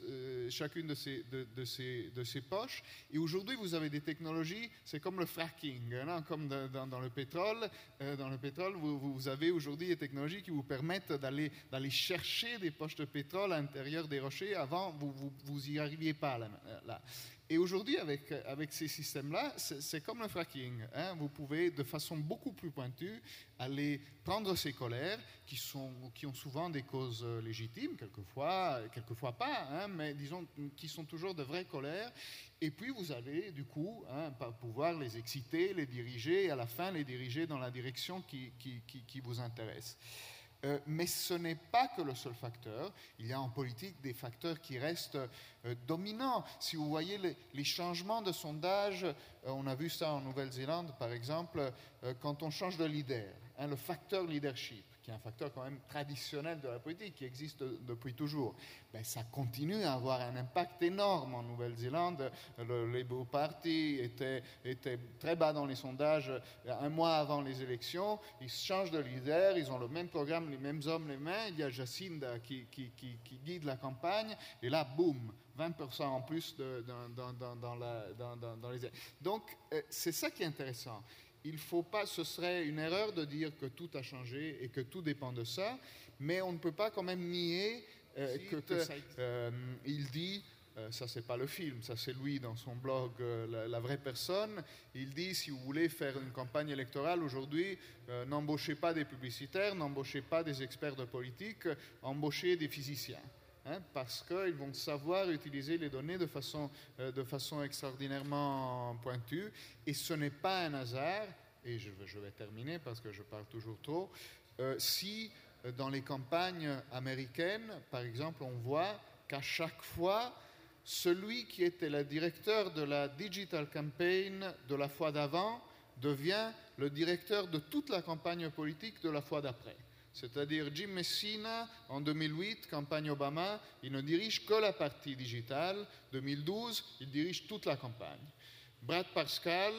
euh, chacune de ces, poches. Et aujourd'hui, vous avez des technologies, c'est comme le fracking, hein, comme dans, le pétrole. Euh, dans le pétrole, vous, avez aujourd'hui des technologies qui vous permettent d'aller, chercher des poches de pétrole à l'intérieur des rochers. Avant, vous vous, y arriviez pas là. Et aujourd'hui, avec, avec ces systèmes-là, c'est comme le fracking. Hein. Vous pouvez, de façon beaucoup plus pointue, aller prendre ces colères, qui, sont, qui ont souvent des causes légitimes, quelquefois, quelquefois pas, hein, mais disons qui sont toujours de vraies colères. Et puis vous allez, du coup, hein, pouvoir les exciter, les diriger, et à la fin, les diriger dans la direction qui, qui vous intéresse. Euh, mais ce n'est pas que le seul facteur. Il y a en politique des facteurs qui restent euh, dominants. Si vous voyez les, changements de sondage, euh, on a vu ça en Nouvelle-Zélande, par exemple, quand on change de leader, hein, le facteur leadership qui est un facteur quand même traditionnel de la politique, qui existe depuis toujours, ben, ça continue à avoir un impact énorme en Nouvelle-Zélande. Le Labour Party était, était très bas dans les sondages un mois avant les élections. Ils changent de leader, ils ont le même programme, les mêmes hommes, les mêmes. Il y a Jacinda qui, qui, guide la campagne, et là, boum, 20% en plus dans, dans, dans, la, dans, les... Donc, euh, c'est ça qui est intéressant il faut pas, ce serait une erreur de dire que tout a changé et que tout dépend de ça, mais on ne peut pas quand même nier euh, que, euh, il dit, euh, ça c'est pas le film, ça c'est lui dans son blog, la, vraie personne, il dit si vous voulez faire une campagne électorale aujourd'hui, n'embauchez pas des publicitaires, n'embauchez pas des experts de politique, embauchez des physiciens. Hein, parce qu'ils vont savoir utiliser les données de façon, euh, de façon extraordinairement pointue. Et ce n'est pas un hasard, et je, vais terminer parce que je parle toujours trop, euh, si euh, dans les campagnes américaines, par exemple, on voit qu'à chaque fois, celui qui était le directeur de la digital campaign de la fois d'avant devient le directeur de toute la campagne politique de la fois d'après. C'est-à-dire Jim Messina, en 2008, campagne Obama, il ne dirige que la partie digitale. 2012, il dirige toute la campagne. Brad Pascal,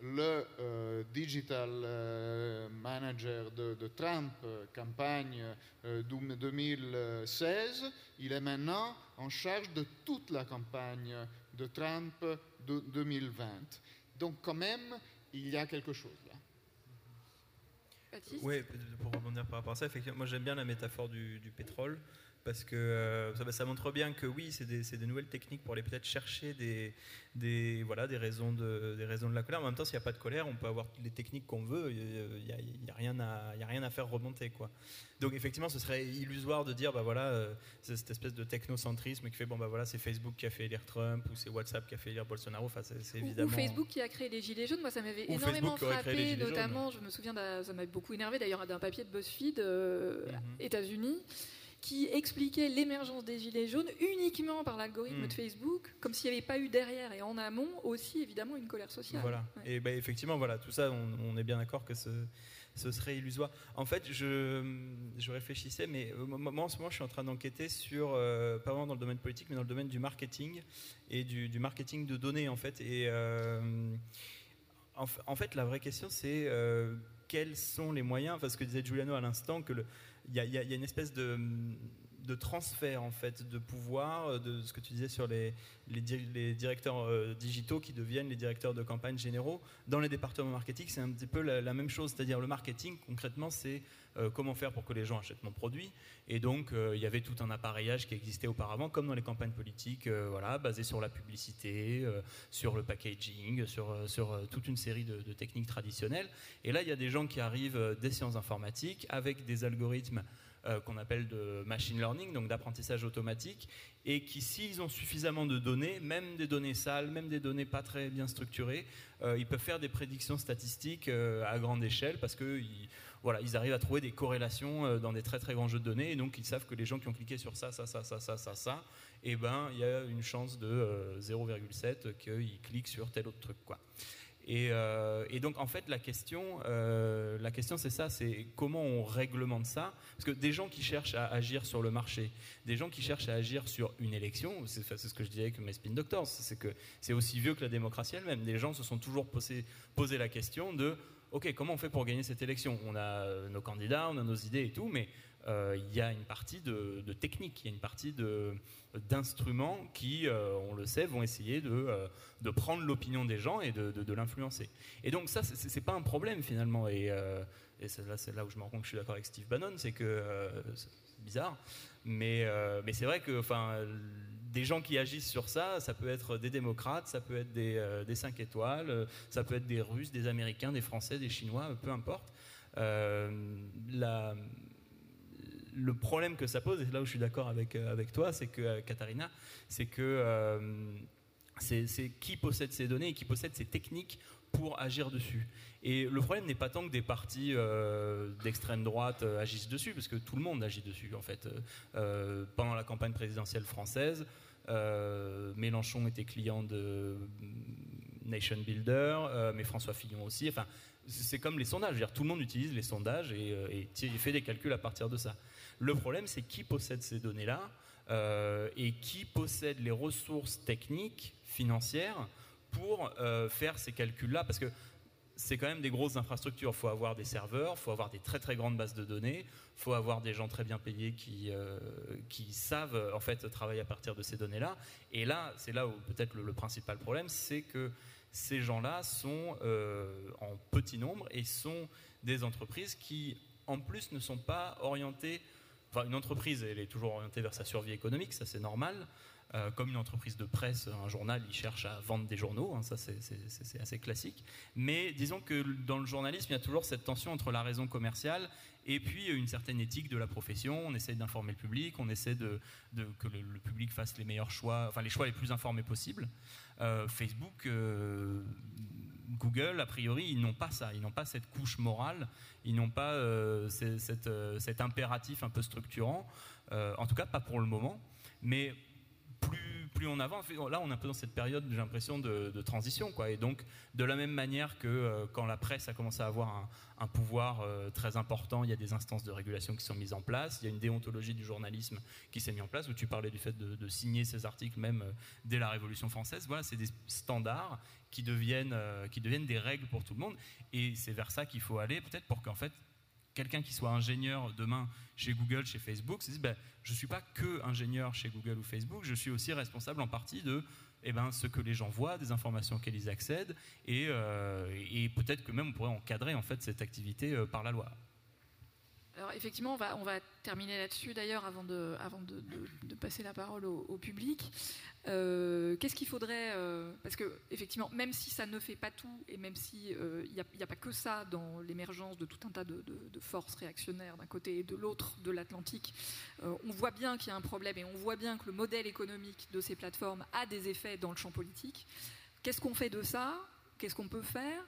le euh, digital euh, manager de, Trump, euh, campagne 2016, il est maintenant en charge de toute la campagne de Trump de 2020. Donc quand même, il y a quelque chose. Oui, pour rebondir par rapport à ça, effectivement, moi j'aime bien la métaphore du pétrole parce que euh, ça, ça, montre bien que oui, c'est des, des, nouvelles techniques pour aller peut-être chercher des, des, voilà, des, raisons de, des raisons de la colère. En même temps, s'il n'y a pas de colère, on peut avoir les techniques qu'on veut, il n'y a, a, rien à, a rien à faire remonter. Quoi. Donc effectivement, ce serait illusoire de dire, bah voilà, euh, c'est cette espèce de technocentrisme qui fait, bon bah voilà, c'est Facebook qui a fait élire Trump ou c'est WhatsApp qui a fait élire Bolsonaro. Enfin, c'est évidemment. Ou Facebook qui a créé les gilets jaunes. Moi, ça m'avait énormément frappé, notamment, je me souviens, ça m'avait beaucoup énervé d'ailleurs d'un papier de BuzzFeed, euh, mm -hmm. États-Unis qui expliquait l'émergence des gilets jaunes uniquement par l'algorithme mmh. de Facebook, comme s'il n'y avait pas eu derrière et en amont aussi évidemment une colère sociale. Voilà. Ouais. Et ben effectivement, voilà, tout ça, on, on est bien d'accord que ce, ce, serait illusoire. En fait, je, je réfléchissais, mais moi en ce moment, je suis en train d'enquêter sur, euh, pas vraiment dans le domaine politique, mais dans le domaine du marketing et du, du marketing de données en fait. Et euh, en, en, fait, la vraie question, c'est euh, quels sont les moyens, parce que disait Giuliano à l'instant, que le y, y, a une espèce de, de, transfert en fait de pouvoir de ce que tu disais sur les, les, directeurs euh, digitaux qui deviennent les directeurs de campagne généraux. Dans les départements marketing c'est un petit peu la, même chose. C'est-à-dire le marketing concrètement c'est euh, comment faire pour que les gens achètent mon produit. Et donc euh, il y avait tout un appareillage qui existait auparavant comme dans les campagnes politiques euh, voilà basé sur la publicité euh, sur le packaging sur, sur toute une série de, techniques traditionnelles. Et là il y a des gens qui arrivent des sciences informatiques avec des algorithmes euh, qu'on appelle de machine learning, donc d'apprentissage automatique, et qui, s'ils ont suffisamment de données, même des données sales, même des données pas très bien structurées, euh, ils peuvent faire des prédictions statistiques euh, à grande échelle parce qu'ils voilà, ils arrivent à trouver des corrélations dans des très très grands jeux de données, et donc ils savent que les gens qui ont cliqué sur ça, ça, ça, ça, ça, ça, ça, et ben il y a une chance de euh, 0,7 qu'ils cliquent sur tel autre truc, quoi. Et, euh, et, donc en fait la question, euh, la question c'est ça, c'est comment on réglemente ça? Parce que des gens qui cherchent à agir sur le marché, des gens qui cherchent à agir sur une élection, c'est ce que je disais avec mes spin doctors, c'est que c'est aussi vieux que la démocratie elle-même. Des gens se sont toujours posé, posé la question de ok comment on fait pour gagner cette élection? On a nos candidats, on a nos idées et tout, mais euh, il y a une partie de, technique, il y a une partie d'instruments qui, euh, on le sait, vont essayer de, euh, de prendre l'opinion des gens et de, de l'influencer. Et donc ça, c'est pas un problème finalement. Et, euh, c'est là, là, où je me rends compte que je suis d'accord avec Steve Bannon, c'est que euh, c'est bizarre, mais, euh, mais c'est vrai que, enfin, des gens qui agissent sur ça, ça peut être des démocrates, ça peut être des, des 5 étoiles, ça peut être des Russes, des Américains, des Français, des Chinois, peu importe. Le problème que ça pose, et là où je suis d'accord avec, euh, toi, c'est que, euh, Katharina, c'est que euh, c'est qui possède ces données et qui possède ces techniques pour agir dessus. Et le problème n'est pas tant que des partis d'extrême droite agissent dessus, parce que tout le monde agit dessus, en fait. Pendant la campagne présidentielle française, Mélenchon était client de Nation Builder, mais François Fillon aussi. Enfin, c'est comme les sondages. Tout le monde utilise les sondages et, et fait des calculs à partir de ça. Le problème, c'est qui possède ces données-là euh, et qui possède les ressources techniques, financières, pour euh, faire ces calculs-là? Parce que c'est quand même des grosses infrastructures. Il faut avoir des serveurs, il faut avoir des très très grandes bases de données, il faut avoir des gens très bien payés qui, euh, savent en fait travailler à partir de ces données-là. Et là, c'est là où peut-être le, principal problème, c'est que ces gens-là sont euh, en petit nombre et sont des entreprises qui, en plus, ne sont pas orientées Enfin, une entreprise, elle est toujours orientée vers sa survie économique, ça c'est normal. Euh, comme une entreprise de presse, un journal, il cherche à vendre des journaux, hein, ça c'est assez classique. Mais disons que dans le journalisme, il y a toujours cette tension entre la raison commerciale et puis une certaine éthique de la profession. On essaie d'informer le public, on essaie que le, public fasse les meilleurs choix, enfin les choix les plus informés possibles. Euh, Facebook euh, Google, a priori, ils n'ont pas ça, ils n'ont pas cette couche morale, ils n'ont pas euh, euh, cet impératif un peu structurant, euh, en tout cas pas pour le moment, mais plus, on avance, là on est un peu dans cette période, j'ai l'impression, de, transition, quoi, et donc de la même manière que euh, quand la presse a commencé à avoir un, pouvoir euh, très important, il y a des instances de régulation qui sont mises en place, il y a une déontologie du journalisme qui s'est mise en place, où tu parlais du fait de, signer ces articles même euh, dès la Révolution française, voilà, c'est des standards qui deviennent, qui deviennent des règles pour tout le monde. Et c'est vers ça qu'il faut aller, peut-être pour qu'en fait, quelqu'un qui soit ingénieur demain chez Google, chez Facebook, se dise ben, je ne suis pas que ingénieur chez Google ou Facebook, je suis aussi responsable en partie de eh ben, ce que les gens voient, des informations auxquelles ils accèdent, et, et peut-être que même on pourrait encadrer en fait cette activité par la loi. Alors effectivement, on va, terminer là-dessus d'ailleurs avant, de, passer la parole au, public. Euh, qu'est-ce qu'il faudrait euh, Parce que effectivement, même si ça ne fait pas tout et même si euh, il n'y a, pas que ça dans l'émergence de tout un tas de, forces réactionnaires d'un côté et de l'autre de l'Atlantique, on voit bien qu'il y a un problème et on voit bien que le modèle économique de ces plateformes a des effets dans le champ politique. Qu'est-ce qu'on fait de ça? Qu'est-ce qu'on peut faire?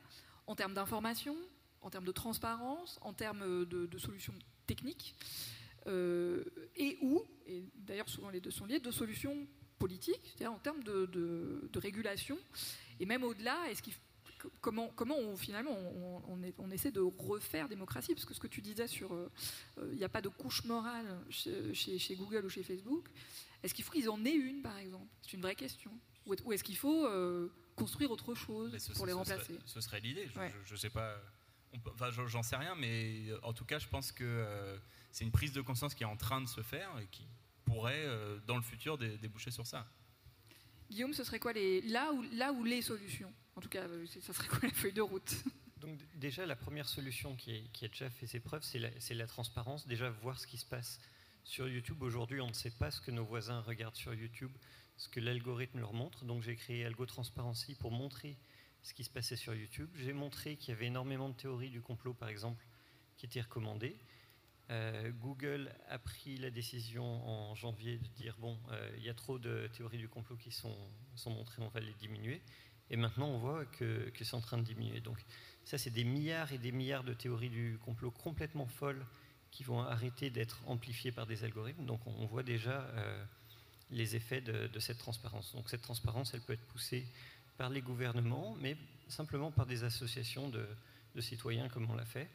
En termes d'information en termes de transparence, en termes de, solutions techniques, euh, et ou, et d'ailleurs souvent les deux sont liés, de solutions politiques, c'est-à-dire en termes de, régulation, et même au-delà, est-ce qu'il comment, comment on, finalement on, essaie de refaire démocratie? Parce que ce que tu disais sur euh, euh, il n'y a pas de couche morale chez, Google ou chez Facebook, est-ce qu'il faut qu'ils en aient une par exemple? C'est une vraie question. Ou est-ce qu'il faut construire autre chose pour les remplacer? Ce serait, l'idée, je ne sais pas. Enfin, j'en sais rien, mais euh, en tout cas, je pense que euh, c'est une prise de conscience qui est en train de se faire et qui pourrait, euh, dans le futur, déboucher sur ça. Guillaume, ce serait quoi les, là, où, là où les solutions? En tout cas, ça serait quoi la feuille de route? Donc déjà, la première solution qui, qui a déjà fait ses preuves, c'est la, la, transparence. Déjà, voir ce qui se passe sur YouTube. Aujourd'hui, on ne sait pas ce que nos voisins regardent sur YouTube, ce que l'algorithme leur montre. Donc j'ai créé Algo Transparency pour montrer ce qui se passait sur YouTube. J'ai montré qu'il y avait énormément de théories du complot, par exemple, qui étaient recommandées. Euh, Google a pris la décision en janvier de dire bon, euh, il y a trop de théories du complot qui sont, sont montrées, on va les diminuer. Et maintenant, on voit que, que c'est en train de diminuer. Donc, ça, c'est des milliards et des milliards de théories du complot complètement folles qui vont arrêter d'être amplifiées par des algorithmes. Donc, on, voit déjà euh, les effets de, de, cette transparence. Donc, cette transparence, elle peut être poussée par les gouvernements, mais simplement par des associations de, citoyens comme on l'a fait,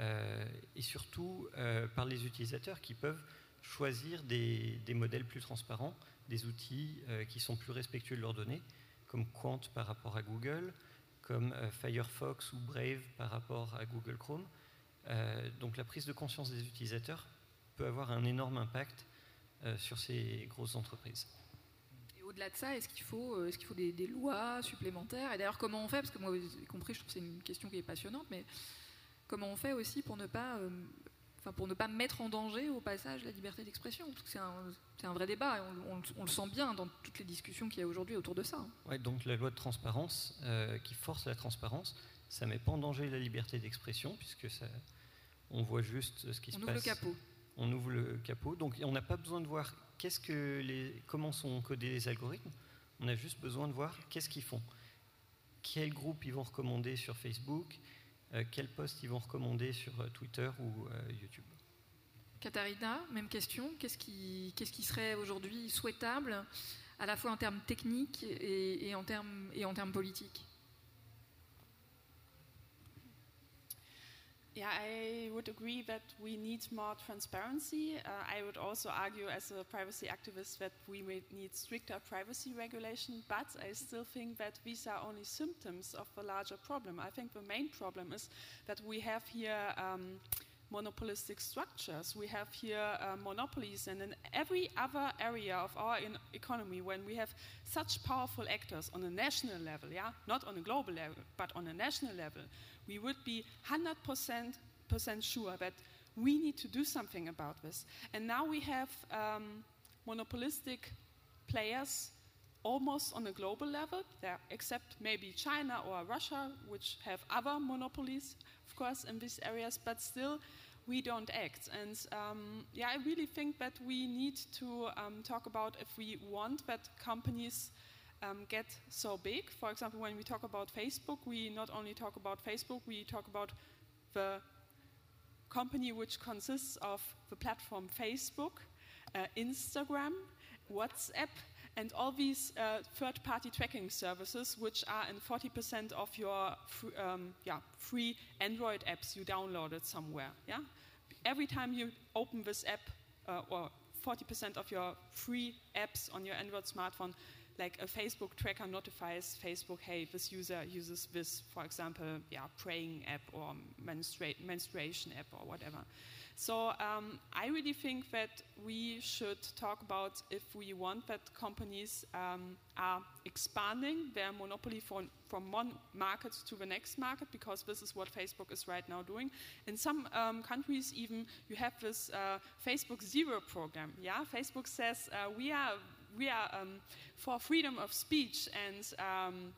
euh, et surtout euh, par les utilisateurs qui peuvent choisir des, modèles plus transparents, des outils euh, qui sont plus respectueux de leurs données, comme Quant par rapport à Google, comme Firefox ou Brave par rapport à Google Chrome. donc la prise de conscience des utilisateurs peut avoir un énorme impact sur ces grosses entreprises au-delà de ça, est-ce qu'il faut, euh, est-ce qu'il faut des, lois supplémentaires Et d'ailleurs, comment on fait? Parce que moi, vous avez compris, je trouve que c'est une question qui est passionnante, mais comment on fait aussi pour ne pas, euh, enfin, pour ne pas mettre en danger au passage la liberté d'expression? Parce que c'est un, c'est un vrai débat, et on, le sent bien dans toutes les discussions qu'il y a aujourd'hui autour de ça. Hein. Ouais, donc la loi de transparence euh, qui force la transparence, ça ne met pas en danger la liberté d'expression, puisque ça, on voit juste ce qui se passe. On ouvre le capot. On ouvre le capot, donc on n'a pas besoin de voir qu'est-ce que les, comment sont codés les algorithmes? On a juste besoin de voir qu'est-ce qu'ils font. Quel groupe ils vont recommander sur Facebook, euh, quel post ils vont recommander sur euh, Twitter ou euh, YouTube. Katharina, même question. Qu'est-ce qui, serait aujourd'hui souhaitable, à la fois en termes techniques et en, termes, et en termes politiques? Yeah, I would agree that we need more transparency. Uh, I would also argue, as a privacy activist, that we need stricter privacy regulation, but I still think that these are only symptoms of a larger problem. I think the main problem is that we have here. Um, monopolistic structures. We have here uh, monopolies, and in every other area of our economy, when we have such powerful actors on a national level, yeah, not on a global level, but on a national level, we would be 100% sure that we need to do something about this. And now we have um, monopolistic players almost on a global level, except maybe China or Russia, which have other monopolies, of course, in these areas, but still we don't act. And um, yeah, I really think that we need to um, talk about if we want that companies um, get so big. For example, when we talk about Facebook, we not only talk about Facebook, we talk about the company which consists of the platform Facebook, uh, Instagram, WhatsApp, and all these uh, third-party tracking services, which are in 40% of your fr- um, yeah, free Android apps you downloaded somewhere. Yeah, every time you open this app, uh, or 40% of your free apps on your Android smartphone like a Facebook tracker notifies Facebook, hey, this user uses this, for example, yeah, praying app or menstrua- menstruation app or whatever. So um, I really think that we should talk about if we want that companies um, are expanding their monopoly from, from one market to the next market, because this is what Facebook is right now doing. In some um, countries, even you have this uh, Facebook Zero program. Yeah, Facebook says uh, we are we are um, for freedom of speech and. Um,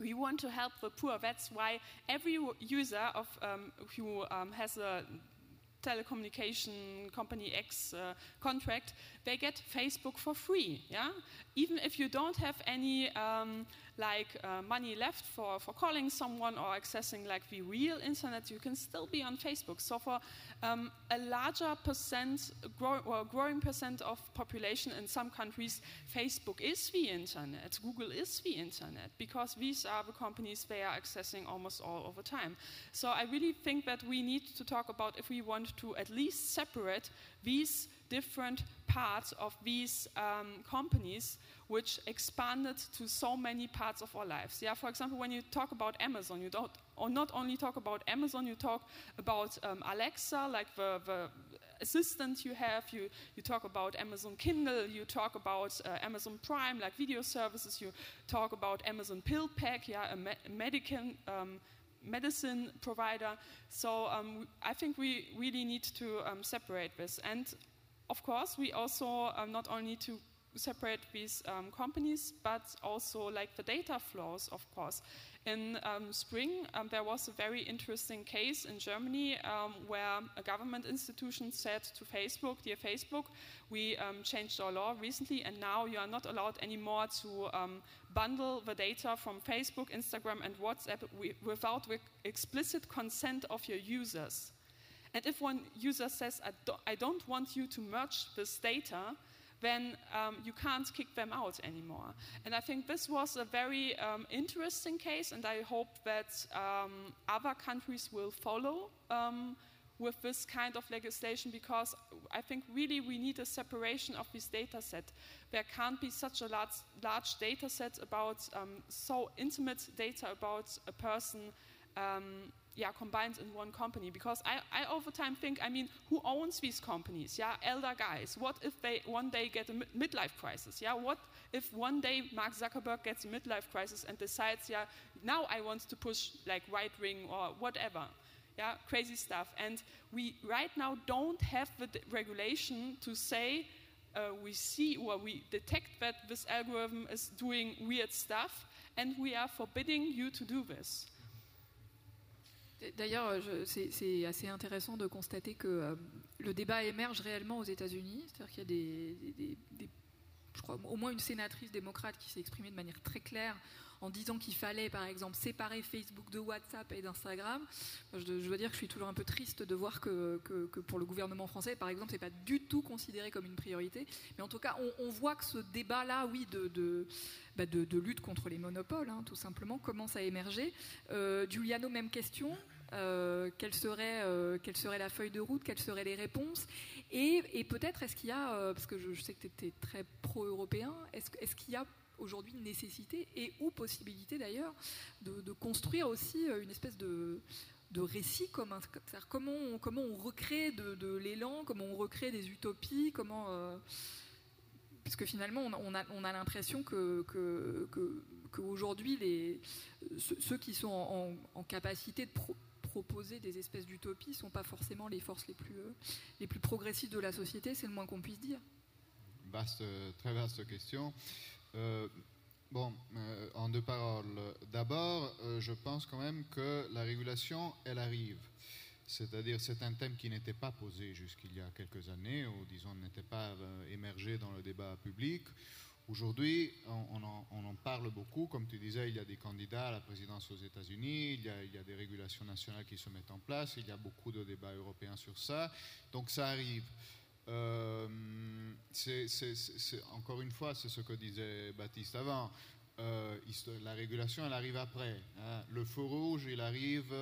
we want to help the poor. That's why every user of um, who has a telecommunication company X uh, contract, they get Facebook for free. Yeah, even if you don't have any um, like uh, money left for, for calling someone or accessing like the real internet, you can still be on Facebook. So for um, a larger percent, grow, growing percent of population in some countries, Facebook is the internet, Google is the internet, because these are the companies they are accessing almost all the time. So I really think that we need to talk about if we want to at least separate these different parts of these um, companies which expanded to so many parts of our lives. Yeah, for example, when you talk about Amazon, you don't or not only talk about Amazon, you talk about um, Alexa, like the, the, assistant you have, you, you talk about Amazon Kindle, you talk about uh, Amazon Prime, like video services, you talk about Amazon Pill Pack, yeah, a, me- um, medicine provider. So um, I think we really need to um, separate this. And of course, we also um, not only to separate these um, companies, but also like the data flows, of course. In um, spring, um, there was a very interesting case in Germany um, where a government institution said to Facebook, Dear Facebook, we um, changed our law recently, and now you are not allowed anymore to um, bundle the data from Facebook, Instagram, and WhatsApp without explicit consent of your users. And if one user says, I, do- I don't want you to merge this data, then um, you can't kick them out anymore. And I think this was a very um, interesting case, and I hope that um, other countries will follow um, with this kind of legislation because I think really we need a separation of this data set. There can't be such a large, large data set about um, so intimate data about a person um, yeah, combined in one company. Because I, I over time think, I mean, who owns these companies? Yeah, elder guys. What if they one day get a midlife crisis? Yeah, what if one day Mark Zuckerberg gets a midlife crisis and decides, yeah, now I want to push like right wing or whatever. Yeah, crazy stuff. And we right now don't have the regulation to say uh, we see or we detect that this algorithm is doing weird stuff, and we are forbidding you to do this. D'ailleurs, c'est assez intéressant de constater que euh, le débat émerge réellement aux États-Unis. C'est-à-dire qu'il y a des, je crois, au moins une sénatrice démocrate qui s'est exprimée de manière très claire en disant qu'il fallait, par exemple, séparer Facebook de WhatsApp et d'Instagram. Je, dois dire que je suis toujours un peu triste de voir que, pour le gouvernement français, par exemple, c'est pas du tout considéré comme une priorité. Mais en tout cas, on, voit que ce débat-là, oui, de, bah lutte contre les monopoles, hein, tout simplement, commence à émerger. Euh, Giuliano, même question. Euh, quelle, serait, euh, quelle serait la feuille de route, quelles seraient les réponses, et, peut-être est-ce qu'il y a, euh, parce que je, sais que tu étais très pro-européen, est-ce est qu'il y a aujourd'hui une nécessité et ou possibilité d'ailleurs de, construire aussi une espèce de, récit commun, comment on, recrée de, l'élan, comment on recrée des utopies, parce que finalement on a, on a l'impression qu'aujourd'hui, ceux qui sont en, capacité de proposer des espèces d'utopies ne sont pas forcément les forces les plus, euh, les plus progressistes de la société, c'est le moins qu'on puisse dire. Vaste, très vaste question. Euh, bon, euh, en deux paroles. D'abord, euh, je pense quand même que la régulation, elle arrive. C'est-à-dire, c'est un thème qui n'était pas posé jusqu'il y a quelques années, ou disons, n'était pas euh, émergé dans le débat public. Aujourd'hui, on, en parle beaucoup. Comme tu disais, il y a des candidats à la présidence aux États-Unis, il, y a des régulations nationales qui se mettent en place, il y a beaucoup de débats européens sur ça. Donc ça arrive. Euh, encore une fois, c'est ce que disait Baptiste avant. Euh, la régulation, elle arrive après. Hein. Le feu rouge, il arrive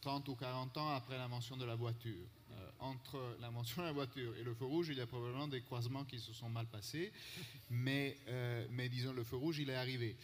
30 ou 40 ans après l'invention de la voiture. Entre l'invention de la voiture et le feu rouge, il y a probablement des croisements qui se sont mal passés, mais, euh, disons, le feu rouge, il est arrivé.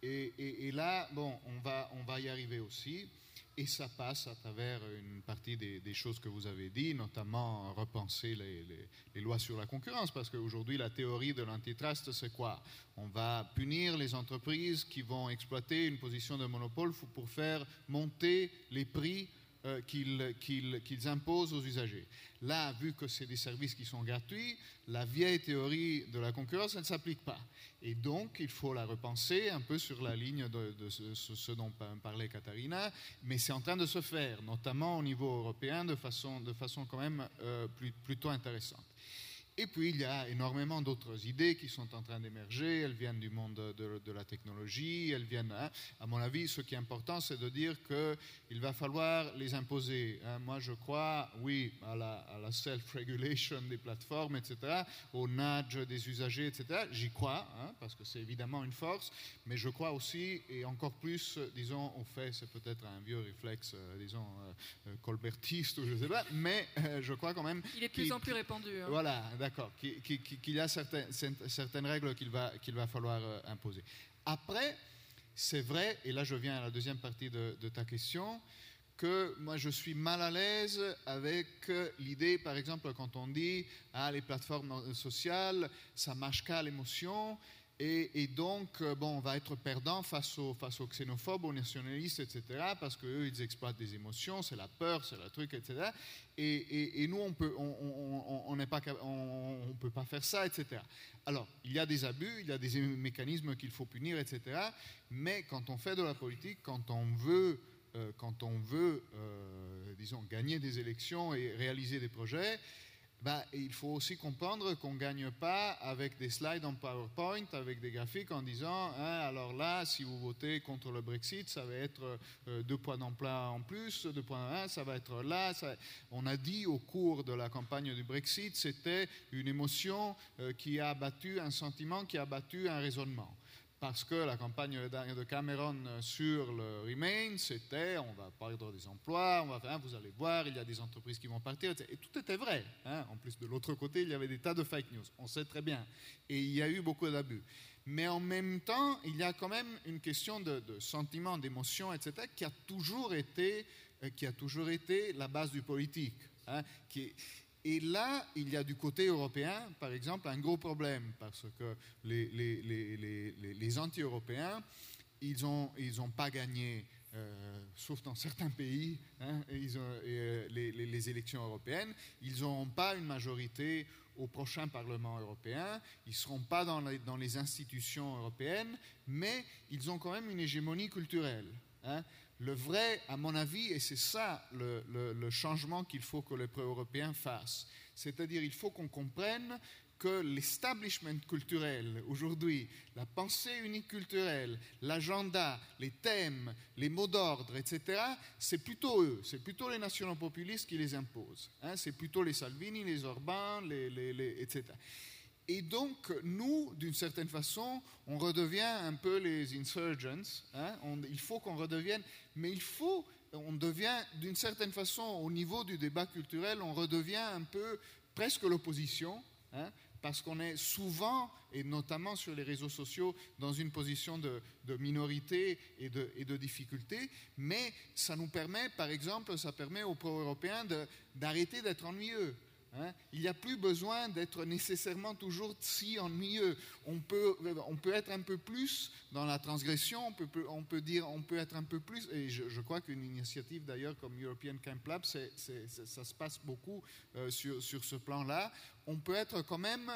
Et, là, bon, on va, y arriver aussi. Et ça passe à travers une partie des, choses que vous avez dit, notamment repenser les lois sur la concurrence, parce qu'aujourd'hui, la théorie de l'antitrust, c'est quoi? On va punir les entreprises qui vont exploiter une position de monopole pour faire monter les prix euh, qu'ils imposent aux usagers. Là, vu que c'est des services qui sont gratuits, la vieille théorie de la concurrence, elle ne s'applique pas. Et donc, il faut la repenser un peu sur la ligne de, ce, dont parlait Katharina, mais c'est en train de se faire, notamment au niveau européen, de façon, quand même euh, plutôt intéressante. Et puis, il y a énormément d'autres idées qui sont en train d'émerger. Elles viennent du monde de, la technologie. Elles viennent, hein. à mon avis, ce qui est important, c'est de dire qu'il va falloir les imposer. Hein. Moi, je crois, oui, à la, self-regulation des plateformes, etc., au nudge des usagers, etc. J'y crois, hein, parce que c'est évidemment une force. Mais je crois aussi, et encore plus, disons, au fait, c'est peut-être un vieux réflexe, euh, disons, euh, euh, colbertiste ou je ne sais pas, mais je crois quand même. Il est de plus en plus répandu. Voilà d'accord, qu'il y a certaines, règles qu'il va, qu'il va falloir euh, imposer. Après, c'est vrai, et là je viens à la deuxième partie de, ta question, que moi je suis mal à l'aise avec euh, l'idée, par exemple, quand on dit ah, les plateformes sociales, ça marche qu'à l'émotion, et, donc, euh, bon, on va être perdant face aux, face aux xénophobes, aux nationalistes, etc., parce qu'eux, ils exploitent des émotions, c'est la peur, c'est le truc, etc. Et, nous, on peut, on, pas, on, peut pas faire ça, etc. Alors, il y a des abus, il y a des mécanismes qu'il faut punir, etc. Mais quand on fait de la politique, quand on veut, euh, quand on veut euh, disons, gagner des élections et réaliser des projets, bah, il faut aussi comprendre qu'on ne gagne pas avec des slides en PowerPoint, avec des graphiques en disant hein, alors là, si vous votez contre le Brexit, ça va être euh, deux points d'emploi en plus, deux points, ça va être là. On a dit au cours de la campagne du Brexit, c'était une émotion euh, qui a battu un sentiment, qui a battu un raisonnement parce que la campagne de Cameron sur le Remain, c'était on va perdre des emplois, on va faire, vous allez voir, il y a des entreprises qui vont partir, et tout était vrai. Hein. En plus, de l'autre côté, il y avait des tas de fake news, on sait très bien. Et il y a eu beaucoup d'abus. Mais en même temps, il y a quand même une question de, de sentiment, d'émotion, etc., qui a toujours été, euh, qui a toujours été la base du politique. Hein, et là, il y a du côté européen, par exemple, un gros problème, parce que les, anti-européens, ils n'ont pas gagné, euh, sauf dans certains pays, hein, euh, les, élections européennes, ils n'auront pas une majorité au prochain Parlement européen, ils ne seront pas dans les, dans les institutions européennes, mais ils ont quand même une hégémonie culturelle. Hein. Le vrai, à mon avis, et c'est ça le, changement qu'il faut que les pré-européens fassent, c'est-à-dire il faut qu'on comprenne que l'establishment culturel aujourd'hui, la pensée unique culturelle, l'agenda, les thèmes, les mots d'ordre, etc., c'est plutôt eux, c'est plutôt les nationaux populistes qui les imposent. Hein. c'est plutôt les Salvini, les Orban, les, etc. Et donc, nous, d'une certaine façon, on redevient un peu les insurgents. Hein. il faut qu'on redevienne, mais il faut, on devient, d'une certaine façon, au niveau du débat culturel, on redevient un peu presque l'opposition, hein, parce qu'on est souvent, et notamment sur les réseaux sociaux, dans une position de, minorité et de, et de, difficulté. Mais ça nous permet, par exemple, ça permet aux pro-européens d'arrêter d'être ennuyeux. Hein. il n'y a plus besoin d'être nécessairement toujours si ennuyeux. On peut, on peut être un peu plus dans la transgression, on peut, on peut dire, on peut être un peu plus, et je, crois qu'une initiative d'ailleurs comme European Camp Lab, ça se passe beaucoup euh, sur, sur, ce plan-là. On peut être quand même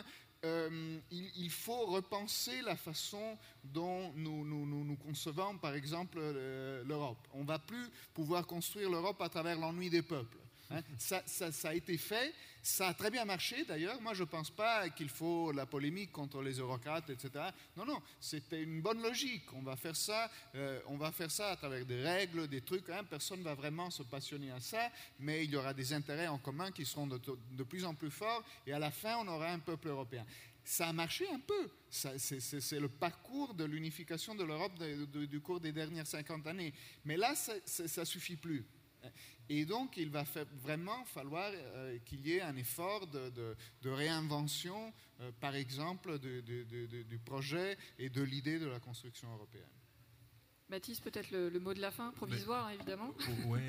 euh, il, faut repenser la façon dont nous, nous, nous, concevons, par exemple, euh, l'Europe. On ne va plus pouvoir construire l'Europe à travers l'ennui des peuples. Hein. Ça, ça, ça, a été fait, ça a très bien marché d'ailleurs. Moi, je ne pense pas qu'il faut la polémique contre les eurocrates, etc. Non, non, c'était une bonne logique. On va faire ça, euh, on va faire ça à travers des règles, des trucs. Hein. Personne ne va vraiment se passionner à ça, mais il y aura des intérêts en commun qui seront de, de plus en plus forts. Et à la fin, on aura un peuple européen. Ça a marché un peu. C'est le parcours de l'unification de l'Europe du cours des dernières 50 années. Mais là, ça ne suffit plus. Et donc, il va vraiment falloir euh, qu'il y ait un effort de, réinvention, euh, par exemple, du projet et de l'idée de la construction européenne. Baptiste, peut-être le, mot de la fin, provisoire hein, évidemment. Oui,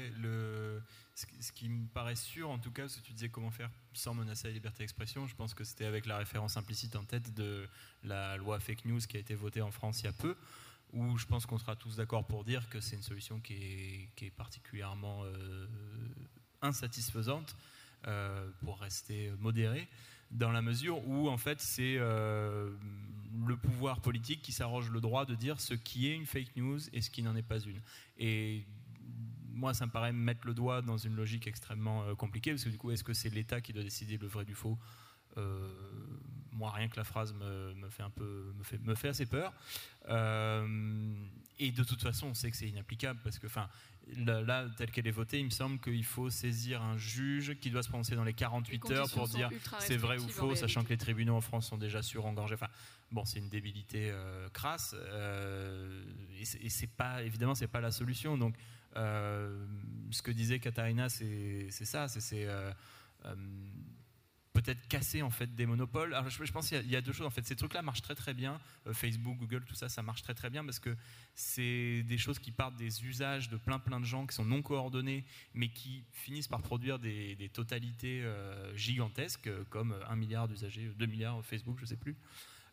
ce, ce, qui me paraît sûr, en tout cas, ce que tu disais comment faire sans menacer la liberté d'expression, je pense que c'était avec la référence implicite en tête de la loi fake news qui a été votée en France il y a peu, où je pense qu'on sera tous d'accord pour dire que c'est une solution qui est, particulièrement euh, insatisfaisante, euh, pour rester modéré, dans la mesure où en fait c'est euh, le pouvoir politique qui s'arroge le droit de dire ce qui est une fake news et ce qui n'en est pas une. Et moi, ça me paraît mettre le doigt dans une logique extrêmement compliquée, parce que du coup, est-ce que c'est l'État qui doit décider le vrai du faux? Moi, rien que la phrase me, fait un peu, me fait, me fait assez peur. Euh, et de toute façon, on sait que c'est inapplicable parce que, enfin, là, telle qu'elle est votée, il me semble qu'il faut saisir un juge qui doit se prononcer dans les 48 heures pour dire c'est vrai ou faux, sachant que les tribunaux en France sont déjà surengorgés. Enfin, bon, c'est une débilité euh, crasse. Euh, et c'est pas, évidemment, c'est pas la solution. Donc, ce que disait Katharina, c'est ça, c'est peut-être casser en fait des monopoles. Alors, je, pense qu'il y, a deux choses en fait. Ces trucs-là marchent très très bien. Euh, Facebook, Google, tout ça, ça marche très très bien parce que c'est des choses qui partent des usages de plein plein de gens qui sont non coordonnés, mais qui finissent par produire des, totalités euh, gigantesques, comme un milliard d'usagers, 2 milliards Facebook, je sais plus.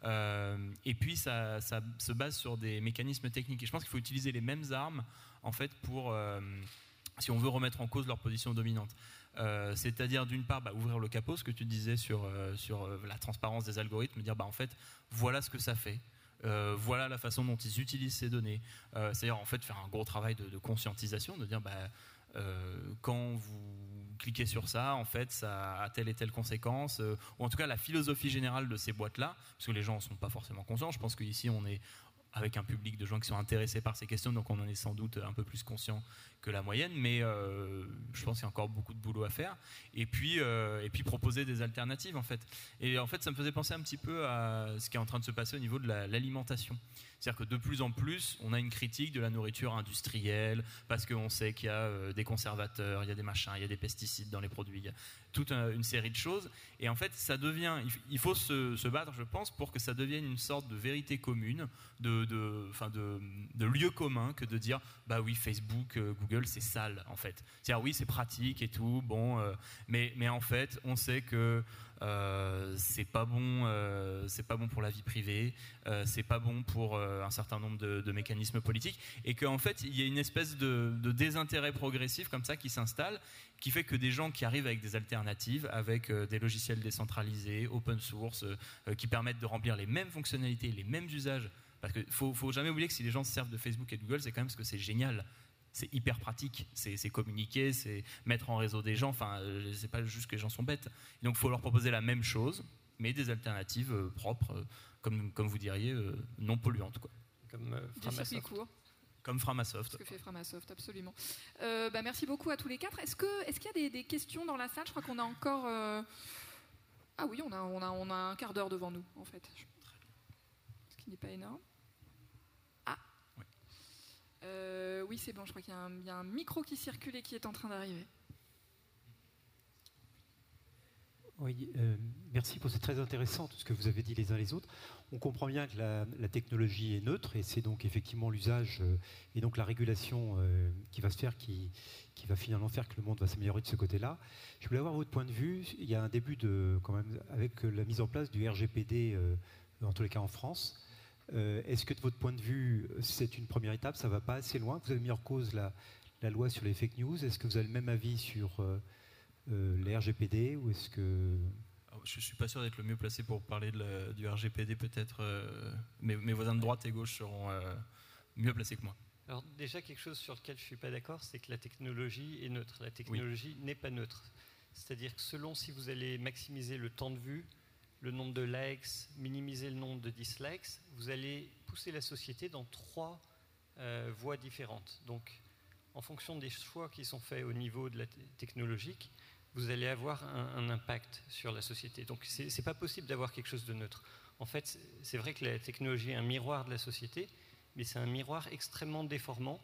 Euh, et puis ça, ça, se base sur des mécanismes techniques. Et je pense qu'il faut utiliser les mêmes armes en fait pour si on veut remettre en cause leur position dominante. Euh, c'est-à-dire d'une part bah, ouvrir le capot, ce que tu disais sur, euh, sur euh, la transparence des algorithmes, dire bah, en fait voilà ce que ça fait. voilà la façon dont ils utilisent ces données. C'est-à-dire en fait faire un gros travail de, conscientisation, de dire bah, quand vous cliquez sur ça, en fait, ça a telle et telle conséquence, ou en tout cas la philosophie générale de ces boîtes-là, parce que les gens ne sont pas forcément conscients. Je pense qu'ici on est avec un public de gens qui sont intéressés par ces questions, donc on en est sans doute un peu plus conscient que la moyenne, mais euh, je pense qu'il y a encore beaucoup de boulot à faire. Et puis, euh, et puis proposer des alternatives en fait. Et en fait, ça me faisait penser un petit peu à ce qui est en train de se passer au niveau de l'alimentation. C'est-à-dire que de plus en plus, on a une critique de la nourriture industrielle parce qu'on sait qu'il y a euh, des conservateurs, il y a des machins, il y a des pesticides dans les produits, il y a toute une série de choses. Et en fait, ça devient, il faut se, battre, je pense, pour que ça devienne une sorte de vérité commune, de, de, de, lieu commun que de dire, bah oui, Facebook, Google, c'est sale en fait. C'est-à-dire oui, c'est pratique et tout, bon, euh, mais, en fait, on sait que euh, c'est pas bon, euh, c'est pas bon pour la vie privée, c'est pas bon pour un certain nombre de, mécanismes politiques, et qu'en fait, il y a une espèce de, désintérêt progressif comme ça qui s'installe, qui fait que des gens qui arrivent avec des alternatives, avec des logiciels décentralisés, open source, qui permettent de remplir les mêmes fonctionnalités, les mêmes usages. Parce qu'il faut, faut jamais oublier que si les gens se servent de Facebook et de Google, c'est quand même parce que c'est génial c'est hyper pratique. C'est communiquer, c'est mettre en réseau des gens. Enfin, euh, c'est pas juste que les gens sont bêtes. Donc, il faut leur proposer la même chose, mais des alternatives euh, propres, euh, comme, comme vous diriez, non polluantes. Quoi. Comme Framasoft. Comme Framasoft. Ce que fait Framasoft, absolument. bah, merci beaucoup à tous les quatre. Est-ce qu'il est qu'il y a des, questions dans la salle? Je crois qu'on a encore. Ah oui, on a, on, a, on a un quart d'heure devant nous, en fait. Ce qui n'est pas énorme. Euh, oui, c'est bon, je crois qu'il y, a un micro qui circule et qui est en train d'arriver. Oui, euh, merci pour c'est très intéressant tout ce que vous avez dit les uns les autres. On comprend bien que la, technologie est neutre et c'est donc effectivement l'usage euh, et donc la régulation qui va se faire qui, qui, va finalement faire que le monde va s'améliorer de ce côté-là. Je voulais avoir votre point de vue. Il y a un début de quand même avec la mise en place du RGPD en tous les cas en France. Euh, est-ce que de votre point de vue, c'est une première étape Ça ne va pas assez loin? Vous avez mis en cause la, loi sur les fake news. Est-ce que vous avez le même avis sur euh, euh, les RGPD ou est-ce que je ne suis pas sûr d'être le mieux placé pour parler du RGPD, peut-être. mes, voisins de droite et gauche seront mieux placés que moi. Alors déjà, quelque chose sur lequel je ne suis pas d'accord, c'est que la technologie est neutre. La technologie n'est pas neutre. C'est-à-dire que selon si vous allez maximiser le temps de vue, le nombre de likes, minimiser le nombre de dislikes, vous allez pousser la société dans trois euh, voies différentes. Donc, en fonction des choix qui sont faits au niveau de la technologique, vous allez avoir un, impact sur la société. Donc, ce n'est pas possible d'avoir quelque chose de neutre. En fait, c'est vrai que la technologie est un miroir de la société, mais c'est un miroir extrêmement déformant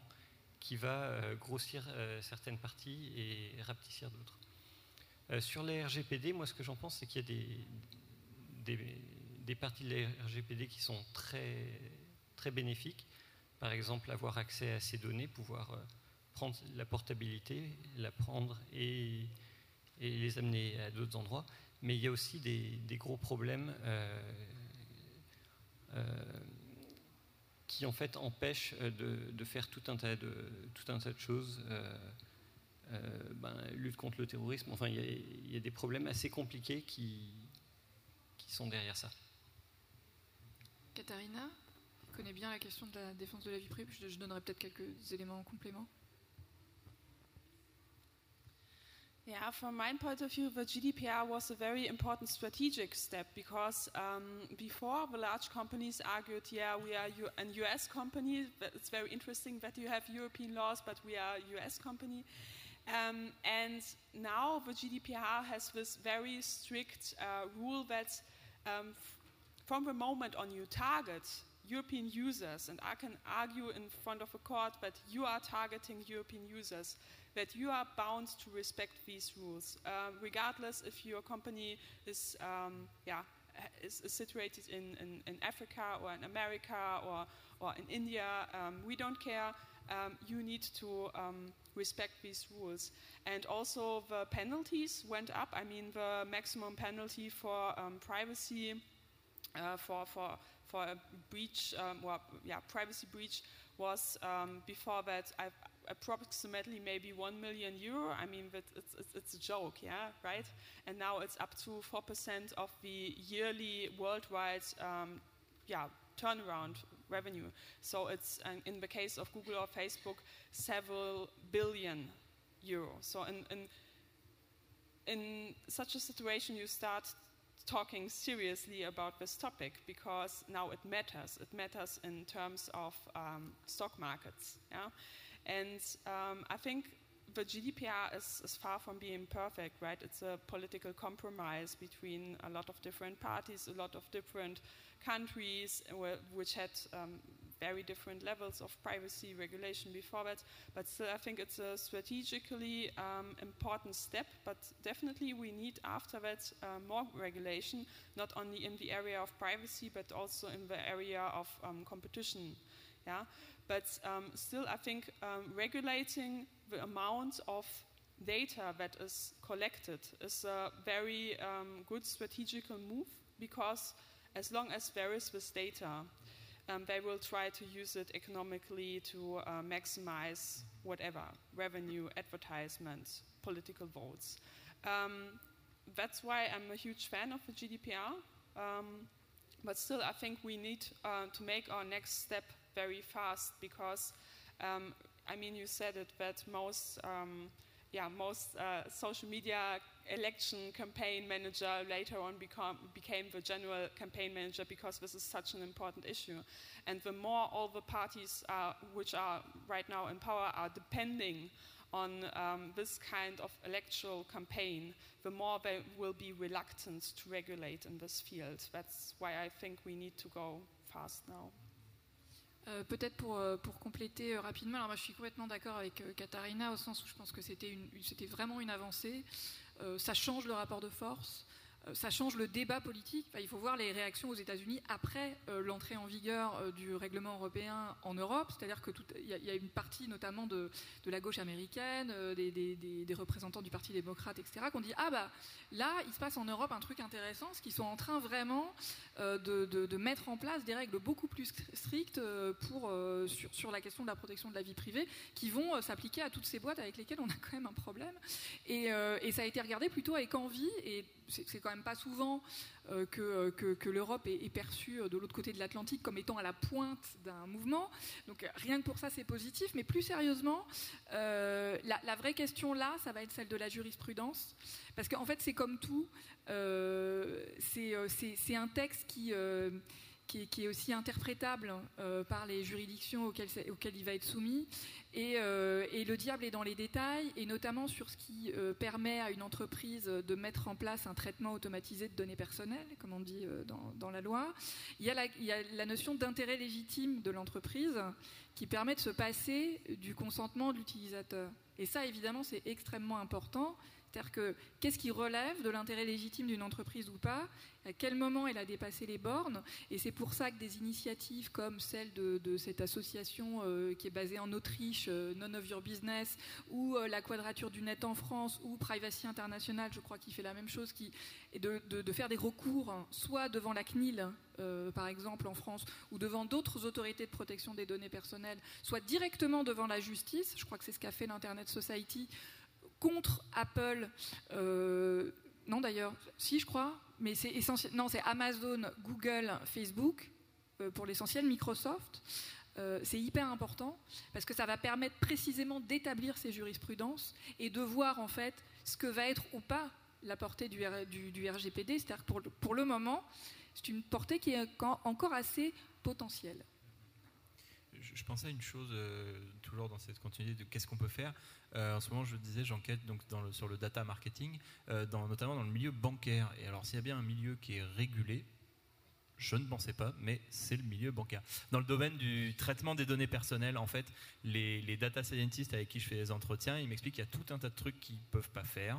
qui va grossir certaines parties et rapetissir d'autres. sur les RGPD, moi ce que j'en pense, c'est qu'il y a des, des, parties de la RGPD qui sont très, très bénéfiques. Par exemple, avoir accès à ces données, pouvoir prendre la portabilité, la prendre et, les amener à d'autres endroits. Mais il y a aussi des, gros problèmes euh, euh, qui en fait empêchent de, faire tout un tas de, tout un tas de choses. Euh, ben, lutte contre le terrorisme, enfin il y, a, des problèmes assez compliqués qui, qui sont derrière ça. Katharina, connais bien la question de la défense de la vie privée, je, je donnerai peut-être quelques éléments en complément. Yeah, from my point of view, the GDPR was a very important strategic step because um, before the large companies argued, yeah, we are U- an US company. It's very interesting that you have European laws, but we are a US company. Um, and now the GDPR has this very strict uh, rule that um, from the moment on you target European users, and I can argue in front of a court that you are targeting European users that you are bound to respect these rules, uh, regardless if your company is, um, yeah, is, is situated in, in, in, Africa or in America or, or in India. Um, we don't care. Um, you need to um, respect these rules. And also, the penalties went up. I mean, the maximum penalty for um, privacy, uh, for, for, for a breach, um, well, yeah, privacy breach was before that, I, approximately maybe 1 million euro. I mean, it's, it's, it's, a joke, yeah, right? And now it's up to 4% of the yearly worldwide, um, yeah, turnaround revenue. So it's, in the case of Google or Facebook, several billion euro. So in, in, in such a situation, you start talking seriously about this topic because now it matters. It matters in terms of um, stock markets. Yeah? And um, I think the GDPR is, is, far from being perfect, right? It's a political compromise between a lot of different parties, a lot of different countries, which had um, very different levels of privacy regulation before that. But still, I think it's a strategically um, important step. But definitely, we need after that uh, more regulation, not only in the area of privacy, but also in the area of um, competition. Yeah. But um, still, I think um, regulating the amount of data that is collected is a very um, good strategical move because as long as there is this data, um, they will try to use it economically to uh, maximize whatever revenue, advertisements, political votes. Um, that's why I'm a huge fan of the GDPR. Um, but still, I think we need uh, to make our next step very fast because, um, I mean, you said it but most, um, yeah, most uh, social media election campaign manager later on become, became the general campaign manager because this is such an important issue. And the more all the parties are, which are right now in power are depending on um, this kind of electoral campaign, the more they will be reluctant to regulate in this field. That's why I think we need to go fast now. Euh, peut-être pour, euh, pour compléter euh, rapidement, alors moi je suis complètement d'accord avec Katharina au sens où je pense que c'était vraiment une avancée. ça change le rapport de force. Euh, ça change le débat politique. il faut voir les réactions aux États-Unis après euh, l'entrée en vigueur euh, du règlement européen en Europe. C'est-à-dire qu'il y, y, a une partie notamment de, la gauche américaine, des, représentants du Parti démocrate, etc., qui ont dit Ah, bah là, il se passe en Europe un truc intéressant, ce qu'ils sont en train vraiment de, mettre en place des règles beaucoup plus strictes pour, sur, sur, la question de la protection de la vie privée, qui vont s'appliquer à toutes ces boîtes avec lesquelles on a quand même un problème. Et, et ça a été regardé plutôt avec envie et c'est quand même pas souvent euh, euh, que, l'Europe est, perçue euh, de l'autre côté de l'Atlantique comme étant à la pointe d'un mouvement. Donc rien que pour ça, c'est positif. Mais plus sérieusement, la, vraie question là, ça va être celle de la jurisprudence. Parce qu'en fait, c'est comme tout. c'est un texte qui qui est, aussi interprétable euh, par les juridictions auxquelles, il va être soumis. Et, euh, et, le diable est dans les détails, et notamment sur ce qui euh, permet à une entreprise de mettre en place un traitement automatisé de données personnelles, comme on dit dans, la loi. Il y a la notion d'intérêt légitime de l'entreprise, qui permet de se passer du consentement de l'utilisateur. Et ça, évidemment, c'est extrêmement important. C'est-à-dire que qu'est-ce qui relève de l'intérêt légitime d'une entreprise ou pas? À quel moment elle a dépassé les bornes? Et c'est pour ça que des initiatives comme celle de, cette association euh, qui est basée en Autriche, euh, None of Your Business, ou euh, la Quadrature du Net en France, ou Privacy International, je crois qu'il fait la même chose, qui est de, faire des recours, hein, soit devant la CNIL, par exemple en France, ou devant d'autres autorités de protection des données personnelles, soit directement devant la justice. Je crois que c'est ce qu'a fait l'Internet Society contre Apple. Euh, non d'ailleurs, si je crois, mais c'est essentiel. Non, c'est Amazon, Google, Facebook, euh, pour l'essentiel Microsoft. Euh, c'est hyper important parce que ça va permettre précisément d'établir ces jurisprudences et de voir en fait ce que va être ou pas la portée du, RGPD. C'est-à-dire pour, pour le moment, c'est une portée qui est encore assez potentielle je pensais à une chose, euh, toujours dans cette continuité de qu'est-ce qu'on peut faire. Euh, en ce moment, je disais, j'enquête donc sur le data marketing, euh, notamment dans le milieu bancaire. Et alors, s'il y a bien un milieu qui est régulé, je ne pensais pas, mais c'est le milieu bancaire. Dans le domaine du traitement des données personnelles, en fait, les, les data scientists avec qui je fais des entretiens, ils m'expliquent qu'il y a tout un tas de trucs qu'ils ne peuvent pas faire.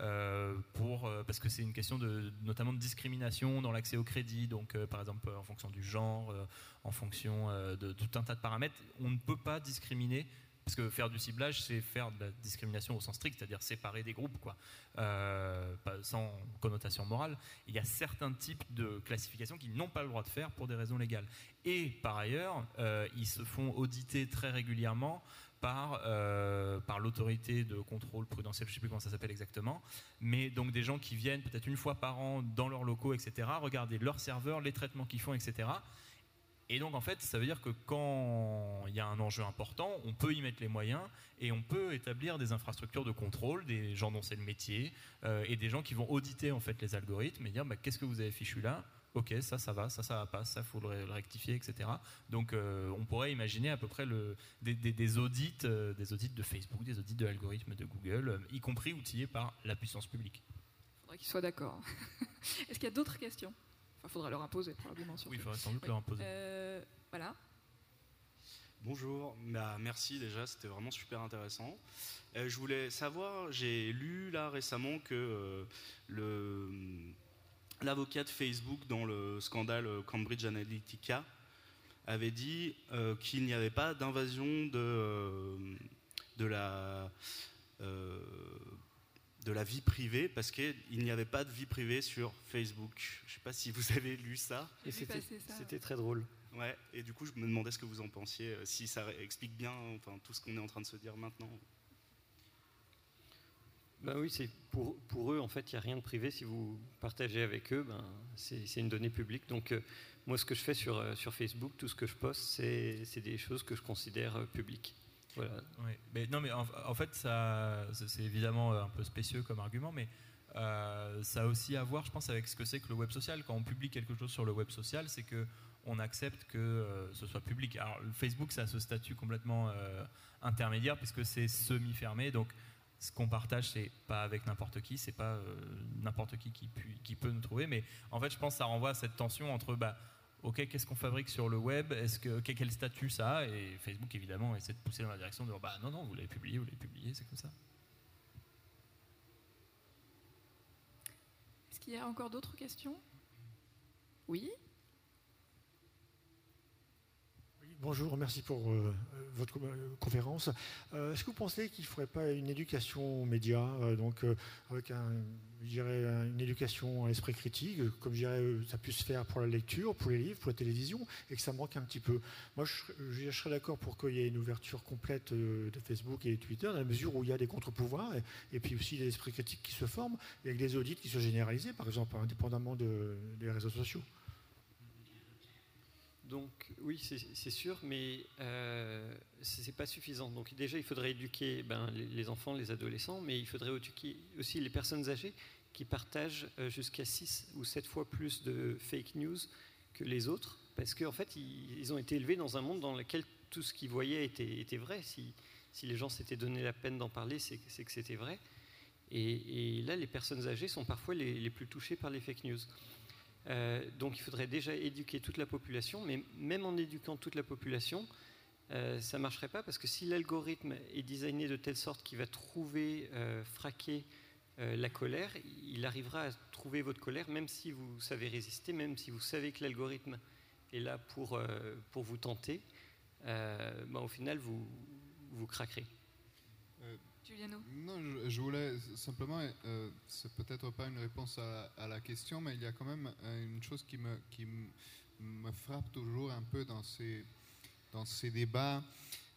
Euh, euh, parce que c'est une question de, notamment de discrimination dans l'accès au crédit, donc euh, par exemple en fonction du genre, en fonction de, tout un tas de paramètres, on ne peut pas discriminer. Parce que faire du ciblage, c'est faire de la discrimination au sens strict, c'est-à-dire séparer des groupes, quoi, sans connotation morale. Il y a certains types de classifications qu'ils n'ont pas le droit de faire pour des raisons légales. Et par ailleurs, ils se font auditer très régulièrement par, euh, par l'autorité de contrôle prudentiel, je ne sais plus comment ça s'appelle exactement, mais donc des gens qui viennent peut-être une fois par an dans leurs locaux, etc., regarder leurs serveurs, les traitements qu'ils font, etc. Et donc en fait, ça veut dire que quand il y a un enjeu important, on peut y mettre les moyens et on peut établir des infrastructures de contrôle, des gens dont c'est le métier, euh, et des gens qui vont auditer en fait les algorithmes et dire bah, qu'est-ce que vous avez fichu là? Ok, ça, ça va, ça, ça va pas, ça, faut le, rectifier, etc. Donc, euh, on pourrait imaginer à peu près le, des, audits, euh, des audits de Facebook, des audits de l'algorithme de Google, euh, y compris outillés par la puissance publique. Il faudrait qu'ils soient d'accord. Est-ce qu'il y a d'autres questions? Il faudrait leur imposer, probablement. Oui, il faudrait sans doute leur imposer. voilà. Bonjour, bah, merci déjà, c'était vraiment super intéressant. je voulais savoir, j'ai lu là récemment que le l'avocat de Facebook dans le scandale Cambridge Analytica avait dit euh, qu'il n'y avait pas d'invasion de, euh, de, la, euh, de la vie privée parce qu'il n'y avait pas de vie privée sur Facebook. Je ne sais pas si vous avez lu ça. Et c'était très drôle. Ouais, et du coup, je me demandais ce que vous en pensiez, si ça explique bien enfin, tout ce qu'on est en train de se dire maintenant. Ben oui, c'est pour, eux, en fait, il n'y a rien de privé. Si vous partagez avec eux, ben, c'est une donnée publique. Donc, euh, moi, ce que je fais sur, euh, sur Facebook, tout ce que je poste, c'est des choses que je considère euh, publiques. Voilà. Mais, non, mais en, fait, c'est évidemment un peu spécieux comme argument, mais ça a aussi à voir, je pense, avec ce que c'est que le web social. Quand on publie quelque chose sur le web social, c'est que on accepte que ce soit public. Alors, Facebook, ça a ce statut complètement intermédiaire puisque c'est semi-fermé, donc ce qu'on partage, c'est pas avec n'importe qui, c'est pas euh, n'importe qui qui, peut nous trouver, mais en fait, je pense que ça renvoie à cette tension entre, bah, ok, qu'est-ce qu'on fabrique sur le web, est-ce que quel statut ça a, et Facebook évidemment essaie de pousser dans la direction de, bah non non, vous l'avez publié, vous l'avez publié, c'est comme ça. Est-ce qu'il y a encore d'autres questions? Oui. Bonjour, merci pour euh, votre euh, conférence. Euh, est-ce que vous pensez qu'il ne faudrait pas une éducation aux médias, donc avec un, une éducation à l'esprit critique, comme je dirais, ça puisse se faire pour la lecture, pour les livres, pour la télévision, et que ça manque un petit peu? Moi, je, serais d'accord pour qu'il y ait une ouverture complète de Facebook et de Twitter, dans la mesure où il y a des contre-pouvoirs, et, puis aussi des esprits critiques qui se forment, avec des audits qui soient généralisés, par exemple, indépendamment des réseaux sociaux. Donc oui, c'est sûr, mais euh, ce n'est pas suffisant. Donc déjà, il faudrait éduquer ben, les, enfants, les adolescents, mais il faudrait éduquer aussi les personnes âgées qui partagent euh, jusqu'à 6 ou 7 fois plus de fake news que les autres, parce qu'en fait, ils, ont été élevés dans un monde dans lequel tout ce qu'ils voyaient était, vrai. Si, les gens s'étaient donné la peine d'en parler, c'est que c'était vrai. Et, là, les personnes âgées sont parfois les plus touchées par les fake news. Euh, donc il faudrait déjà éduquer toute la population, mais même en éduquant toute la population, euh, ça ne marcherait pas parce que si l'algorithme est designé de telle sorte qu'il va trouver, euh, fraquer la colère, il arrivera à trouver votre colère même si vous savez résister, même si vous savez que l'algorithme est là pour, pour vous tenter. Ben, au final, vous, vous craquerez. Giuliano Non, je, voulais simplement, c'est peut-être pas une réponse à, la question, mais il y a quand même une chose qui me, frappe toujours un peu dans ces débats,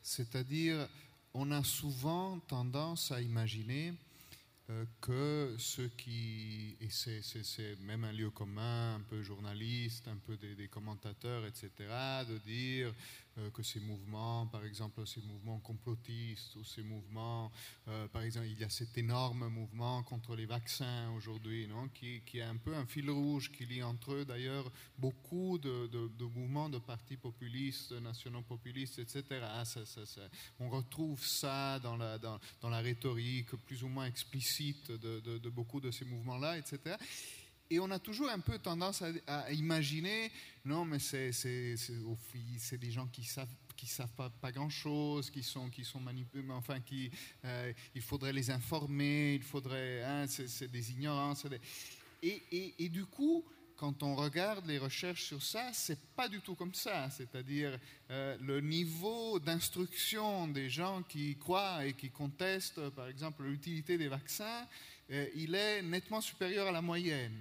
c'est-à-dire on a souvent tendance à imaginer euh, que ceux qui, et c'est même un lieu commun, un peu journaliste, un peu des, commentateurs, etc., de dire euh, que ces mouvements, par exemple ces mouvements complotistes ou ces mouvements, euh, par exemple il y a cet énorme mouvement contre les vaccins aujourd'hui, non, qui, qui, est un peu un fil rouge qui lie entre eux d'ailleurs beaucoup de, mouvements de partis populistes, nationaux populistes, etc. Ah, on retrouve ça dans la, dans, dans la rhétorique plus ou moins explicite de, beaucoup de ces mouvements-là, etc. Et on a toujours un peu tendance à, imaginer, non, mais c'est des gens qui savent qui savent pas, pas grand chose, qui sont qui sont manipulés, enfin qui euh, il faudrait les informer, il faudrait, hein, c'est des ignorances. Et, et, et, du coup, quand on regarde les recherches sur ça, c'est pas du tout comme ça. C'est-à-dire euh, le niveau d'instruction des gens qui croient et qui contestent, par exemple, l'utilité des vaccins, euh, il est nettement supérieur à la moyenne.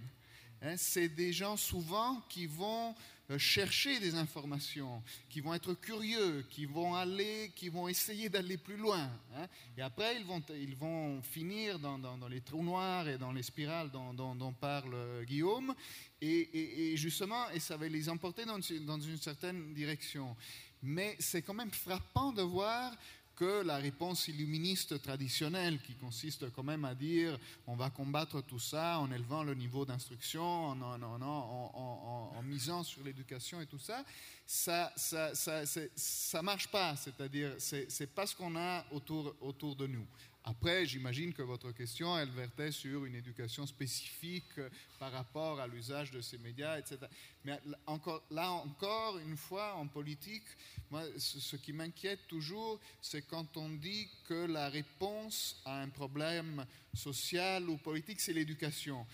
Hein, c'est des gens souvent qui vont euh, chercher des informations, qui vont être curieux, qui vont aller, qui vont essayer d'aller plus loin. Hein. Et après, ils vont, ils vont finir dans, les trous noirs et dans les spirales dont, parle Guillaume. Et, justement, et ça va les emporter dans, dans une certaine direction. Mais c'est quand même frappant de voir que la réponse illuministe traditionnelle, qui consiste quand même à dire on va combattre tout ça en élevant le niveau d'instruction, en, en, misant sur l'éducation et tout ça, ça ça, ça, ça marche pas. C'est-à-dire, c'est pas ce qu'on a autour, autour de nous. Après, j'imagine que votre question, elle vertait sur une éducation spécifique par rapport à l'usage de ces médias, etc. Mais encore, là encore, une fois, en politique, moi, ce qui m'inquiète toujours, c'est quand on dit que la réponse à un problème social ou politique, c'est l'éducation.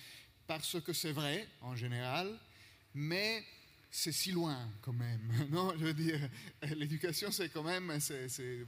Parce que c'est vrai, en général, mais c'est si loin quand même. Non, je veux dire, l'éducation, c'est quand même,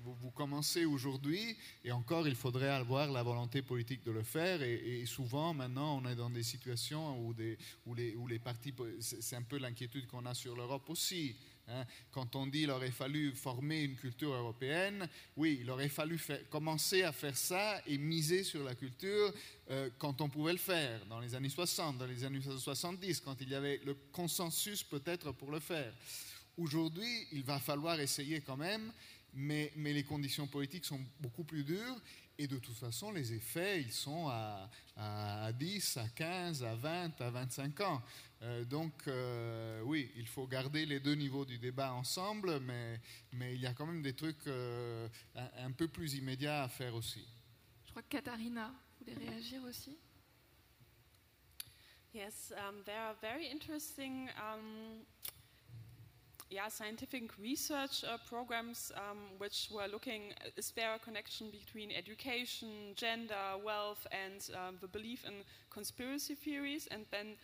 vous, commencez aujourd'hui, et encore, il faudrait avoir la volonté politique de le faire, et, souvent, maintenant, on est dans des situations où, des, où, les, où les partis, c'est un peu l'inquiétude qu'on a sur l'Europe aussi. Hein. Quand on dit qu'il aurait fallu former une culture européenne, oui, il aurait fallu commencer à faire ça et miser sur la culture euh, quand on pouvait le faire, dans les années 60, dans les années 70, quand il y avait le consensus peut-être pour le faire. Aujourd'hui, il va falloir essayer quand même, mais, mais les conditions politiques sont beaucoup plus dures et de toute façon, les effets, ils sont à, à 10, à 15, à 20, à 25 ans. Euh, donc, euh, oui, il faut garder les deux niveaux du débat ensemble, mais, mais il y a quand même des trucs euh, un, un, peu plus immédiats à faire aussi. Je crois que Katharina voulait réagir aussi. Yes, um, there are very interesting um, yeah, scientific research uh, programs um, which were looking, is there a connection between education, gender, wealth, and um, the belief in conspiracy theories? And then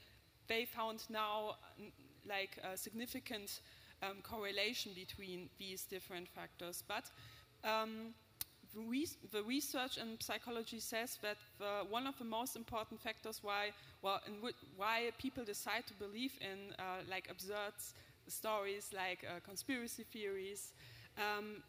they found now like a significant um, correlation between these different factors. But um, the research in psychology says that the, one of the most important factors why, well, why people decide to believe in uh, like absurd stories like uh, conspiracy theories, um,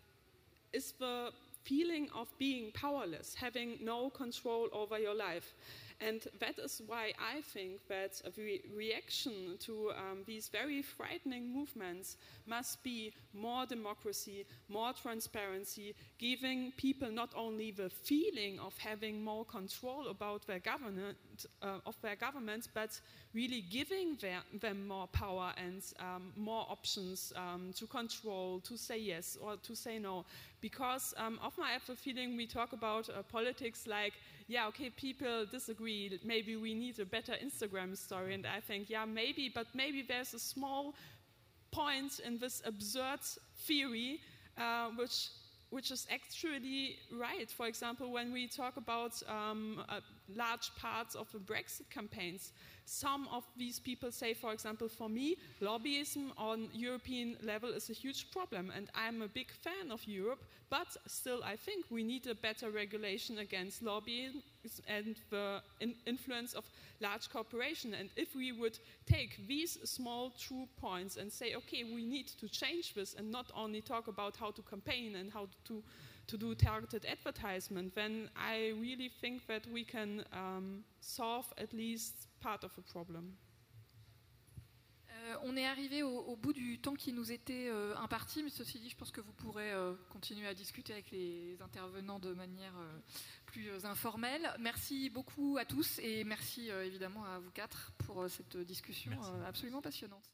is the feeling of being powerless, having no control over your life. And that is why I think that a re reaction to um, these very frightening movements must be more democracy, more transparency, giving people not only the feeling of having more control about their government, uh, of their governments, but really giving their, them more power and um, more options um, to control, to say yes or to say no. Because um, often I have the feeling we talk about uh, politics like, yeah, okay, people disagree. Maybe we need a better Instagram story. And I think, yeah, maybe, but maybe there's a small point in this absurd theory uh, which which is actually right. For example, when we talk about um, uh, large parts of the Brexit campaigns, some of these people say, for example, for me, lobbyism on European level is a huge problem, and I'm a big fan of Europe, but still I think we need a better regulation against lobbying and the in influence of large corporation. And if we would take these small true points and say, okay, we need to change this and not only talk about how to campaign and how to to do targeted advertisement, then I really think that we can um, solve at least part of the problem. Euh, on est arrivé au, au, bout du temps qui nous était euh, imparti, mais ceci dit, je pense que vous pourrez euh, continuer à discuter avec les intervenants de manière euh, plus informelle. Merci beaucoup à tous et merci euh, évidemment à vous quatre pour cette discussion absolument passionnante.